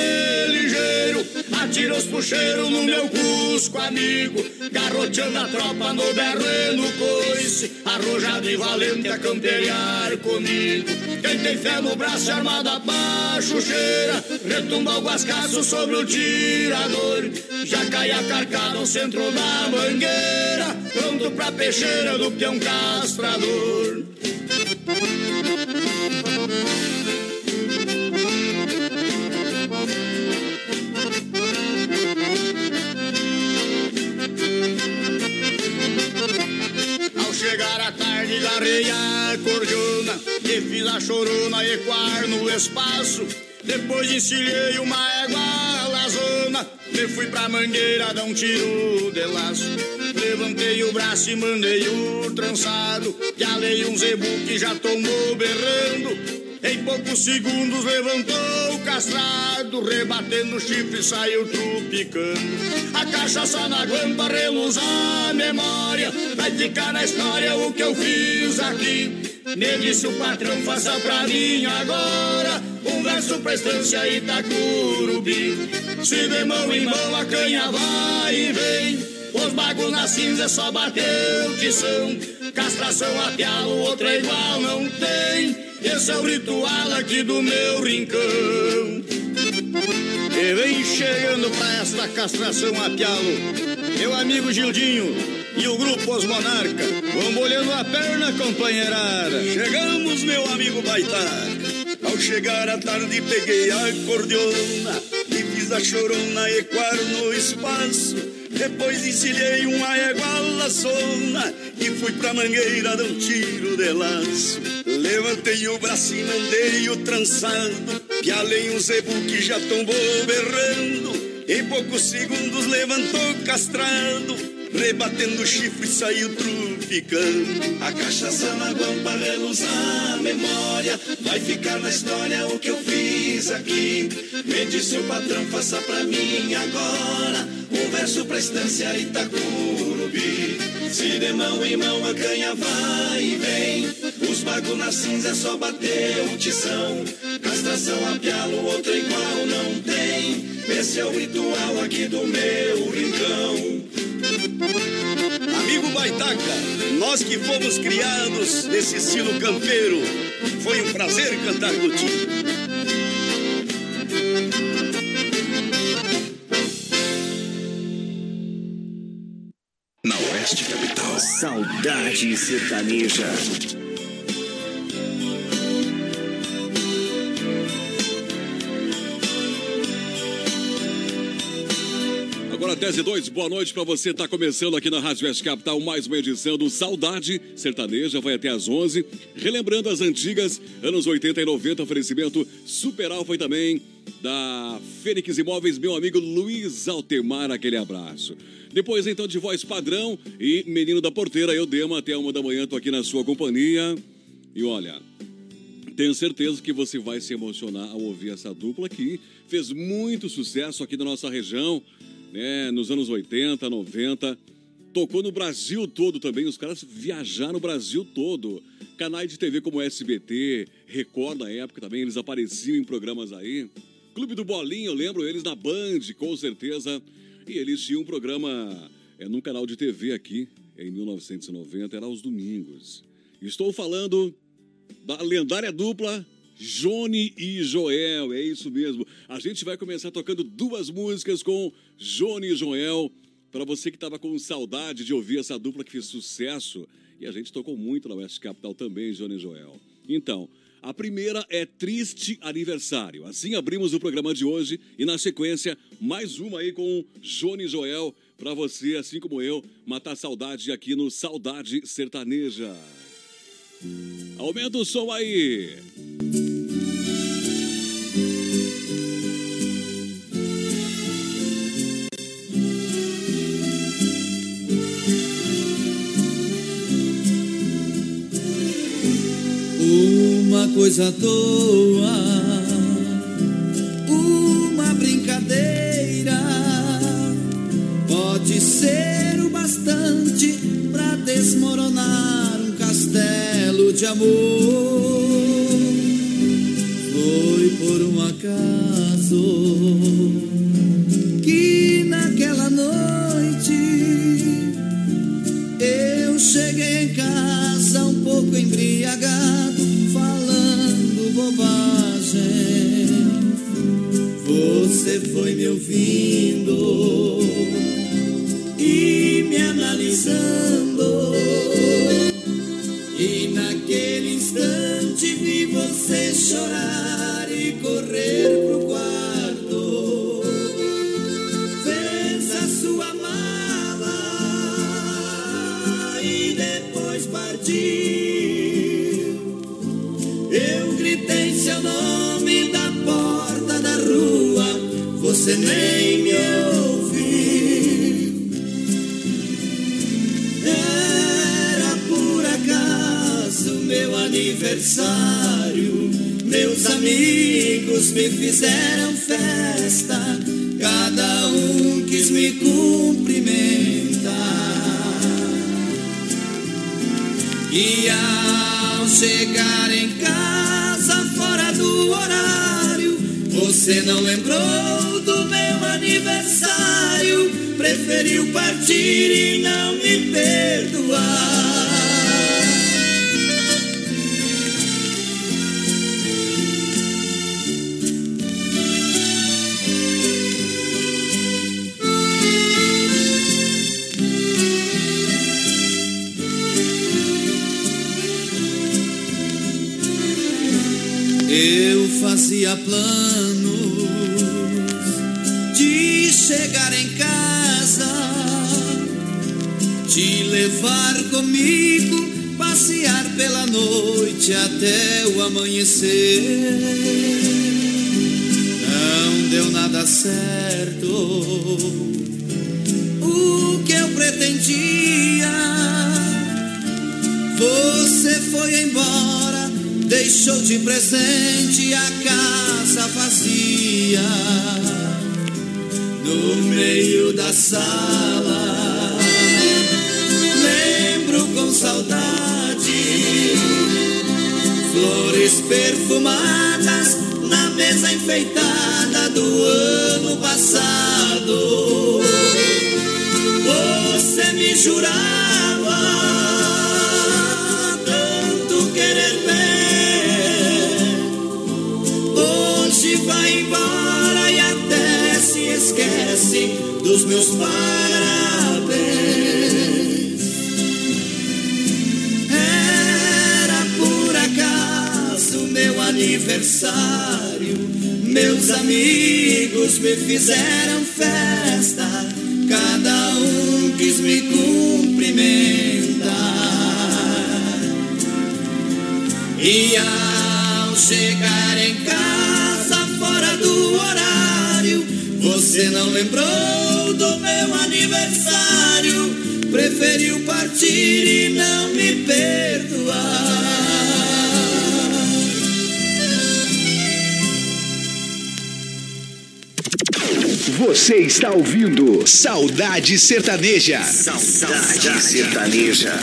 ligeiro. Atira os puxeiros no meu cusco amigo. Garroteando a tropa no berro e no coice. Arrojado e valente a camperiar comigo. Quem tem fé no braço armado a pachucheira Retumba o guascaço sobre o tirador. Já cai a carcada no centro da mangueira. Pronto pra peixeira do peão castrador Ao chegar à tarde, garrei a cordiona E fiz a chorona ecoar no espaço. Depois encilhei uma égua lazona E fui pra mangueira dar um tiro de laço. Levantei o braço e mandei o trançado Que alei um zebu que já tomou berrando em poucos segundos levantou o castrado, rebatendo o chifre saiu trupicando. A cachaça na guampa reluz a memória, vai ficar na história o que eu fiz aqui. Me disse o patrão, faça pra mim agora um verso pra estância Itacurubi. Se de mão em mão a canha vai e vem, os bagos na cinza é só bater o tição. Castração a pialo, outra igual não tem. Esse é o ritual aqui do meu rincão. E vem chegando pra esta castração a pialo, meu amigo Gildinho e o grupo Os Monarca. Vão molhando a perna, companheirada. Chegamos, meu amigo Baitaca. Ao chegar à tarde peguei a cordiona e fiz a chorona ecoar no espaço. Depois encilhei uma égua laçona e fui pra mangueira dar um tiro de laço. Levantei o braço e mandei o trançado, pialei um zebu que já tombou berrando. Em poucos segundos levantou castrado, rebatendo o chifre saiu truficando. A cachaça na guampa reluz a memória, vai ficar na história o que eu fiz aqui. Disse o patrão, faça pra mim agora um verso pra estância Itacurubi. Se de mão em mão a canha vai e vem, os bagos na cinza é só bater o tição. Castração a pialo, outra igual não tem. Esse é o ritual aqui do meu rincão. Amigo Baitaca, nós que fomos criados nesse estilo campeiro, foi um prazer cantar contigo. Saudade sertaneja. 10 e 2. Boa noite pra você. Tá começando aqui na Rádio West Capital mais uma edição do Saudade Sertaneja. Vai até às 11. Relembrando as antigas, anos 80 e 90. Oferecimento Super Alfa e também da Fênix Imóveis, meu amigo Luiz Altemar. Aquele abraço. Depois, então, de voz padrão e Menino da Porteira, eu Dema, até uma da manhã. Tô aqui na sua companhia. E olha, tenho certeza que você vai se emocionar ao ouvir essa dupla que fez muito sucesso aqui na nossa região, né, nos anos 80, 90. Tocou no Brasil todo também, os caras viajaram no Brasil todo. Canais de TV como SBT, Record na época também, eles apareciam em programas aí. Clube do Bolinho, eu lembro eles na Band, com certeza. E eles tinham um programa é, num canal de TV aqui, em 1990, era aos domingos. Estou falando da lendária dupla Johnny e Joel, é isso mesmo. A gente vai começar tocando duas músicas com Johnny e Joel. Para você que estava com saudade de ouvir essa dupla que fez sucesso, e a gente tocou muito na West Capital também, Johnny e Joel. Então, a primeira é Triste Aniversário. Assim abrimos o programa de hoje e na sequência mais uma aí com Johnny e Joel para você, assim como eu, matar saudade aqui no Saudade Sertaneja. Aumenta o som aí. Coisa à toa, uma brincadeira, pode ser o bastante pra desmoronar um castelo de amor. Foi por um acaso foi me ouvindo e me analisando. E naquele instante vi você chorar você nem me ouviu. Era por acaso meu aniversário. Meus amigos me fizeram festa, cada um quis me cumprimentar. E ao chegar em casa fora do horário, você não lembrou aniversário, preferiu partir e não me perdoar. Eu fazia planos chegar em casa, te levar comigo, passear pela noite até o amanhecer. Não deu nada certo. O que eu pretendia, você foi embora deixou de presente a casa vazia no meio da sala. Lembro com saudade flores perfumadas na mesa enfeitada do ano passado. Você me jurava meus parabéns. Era por acaso meu aniversário, meus amigos me fizeram festa, cada um quis me cumprimentar. E ao chegar em casa fora do horário, você não lembrou do meu aniversário, preferiu partir e não me perdoar. Você está ouvindo Saudade Sertaneja. Saudade, Saudade Sertaneja.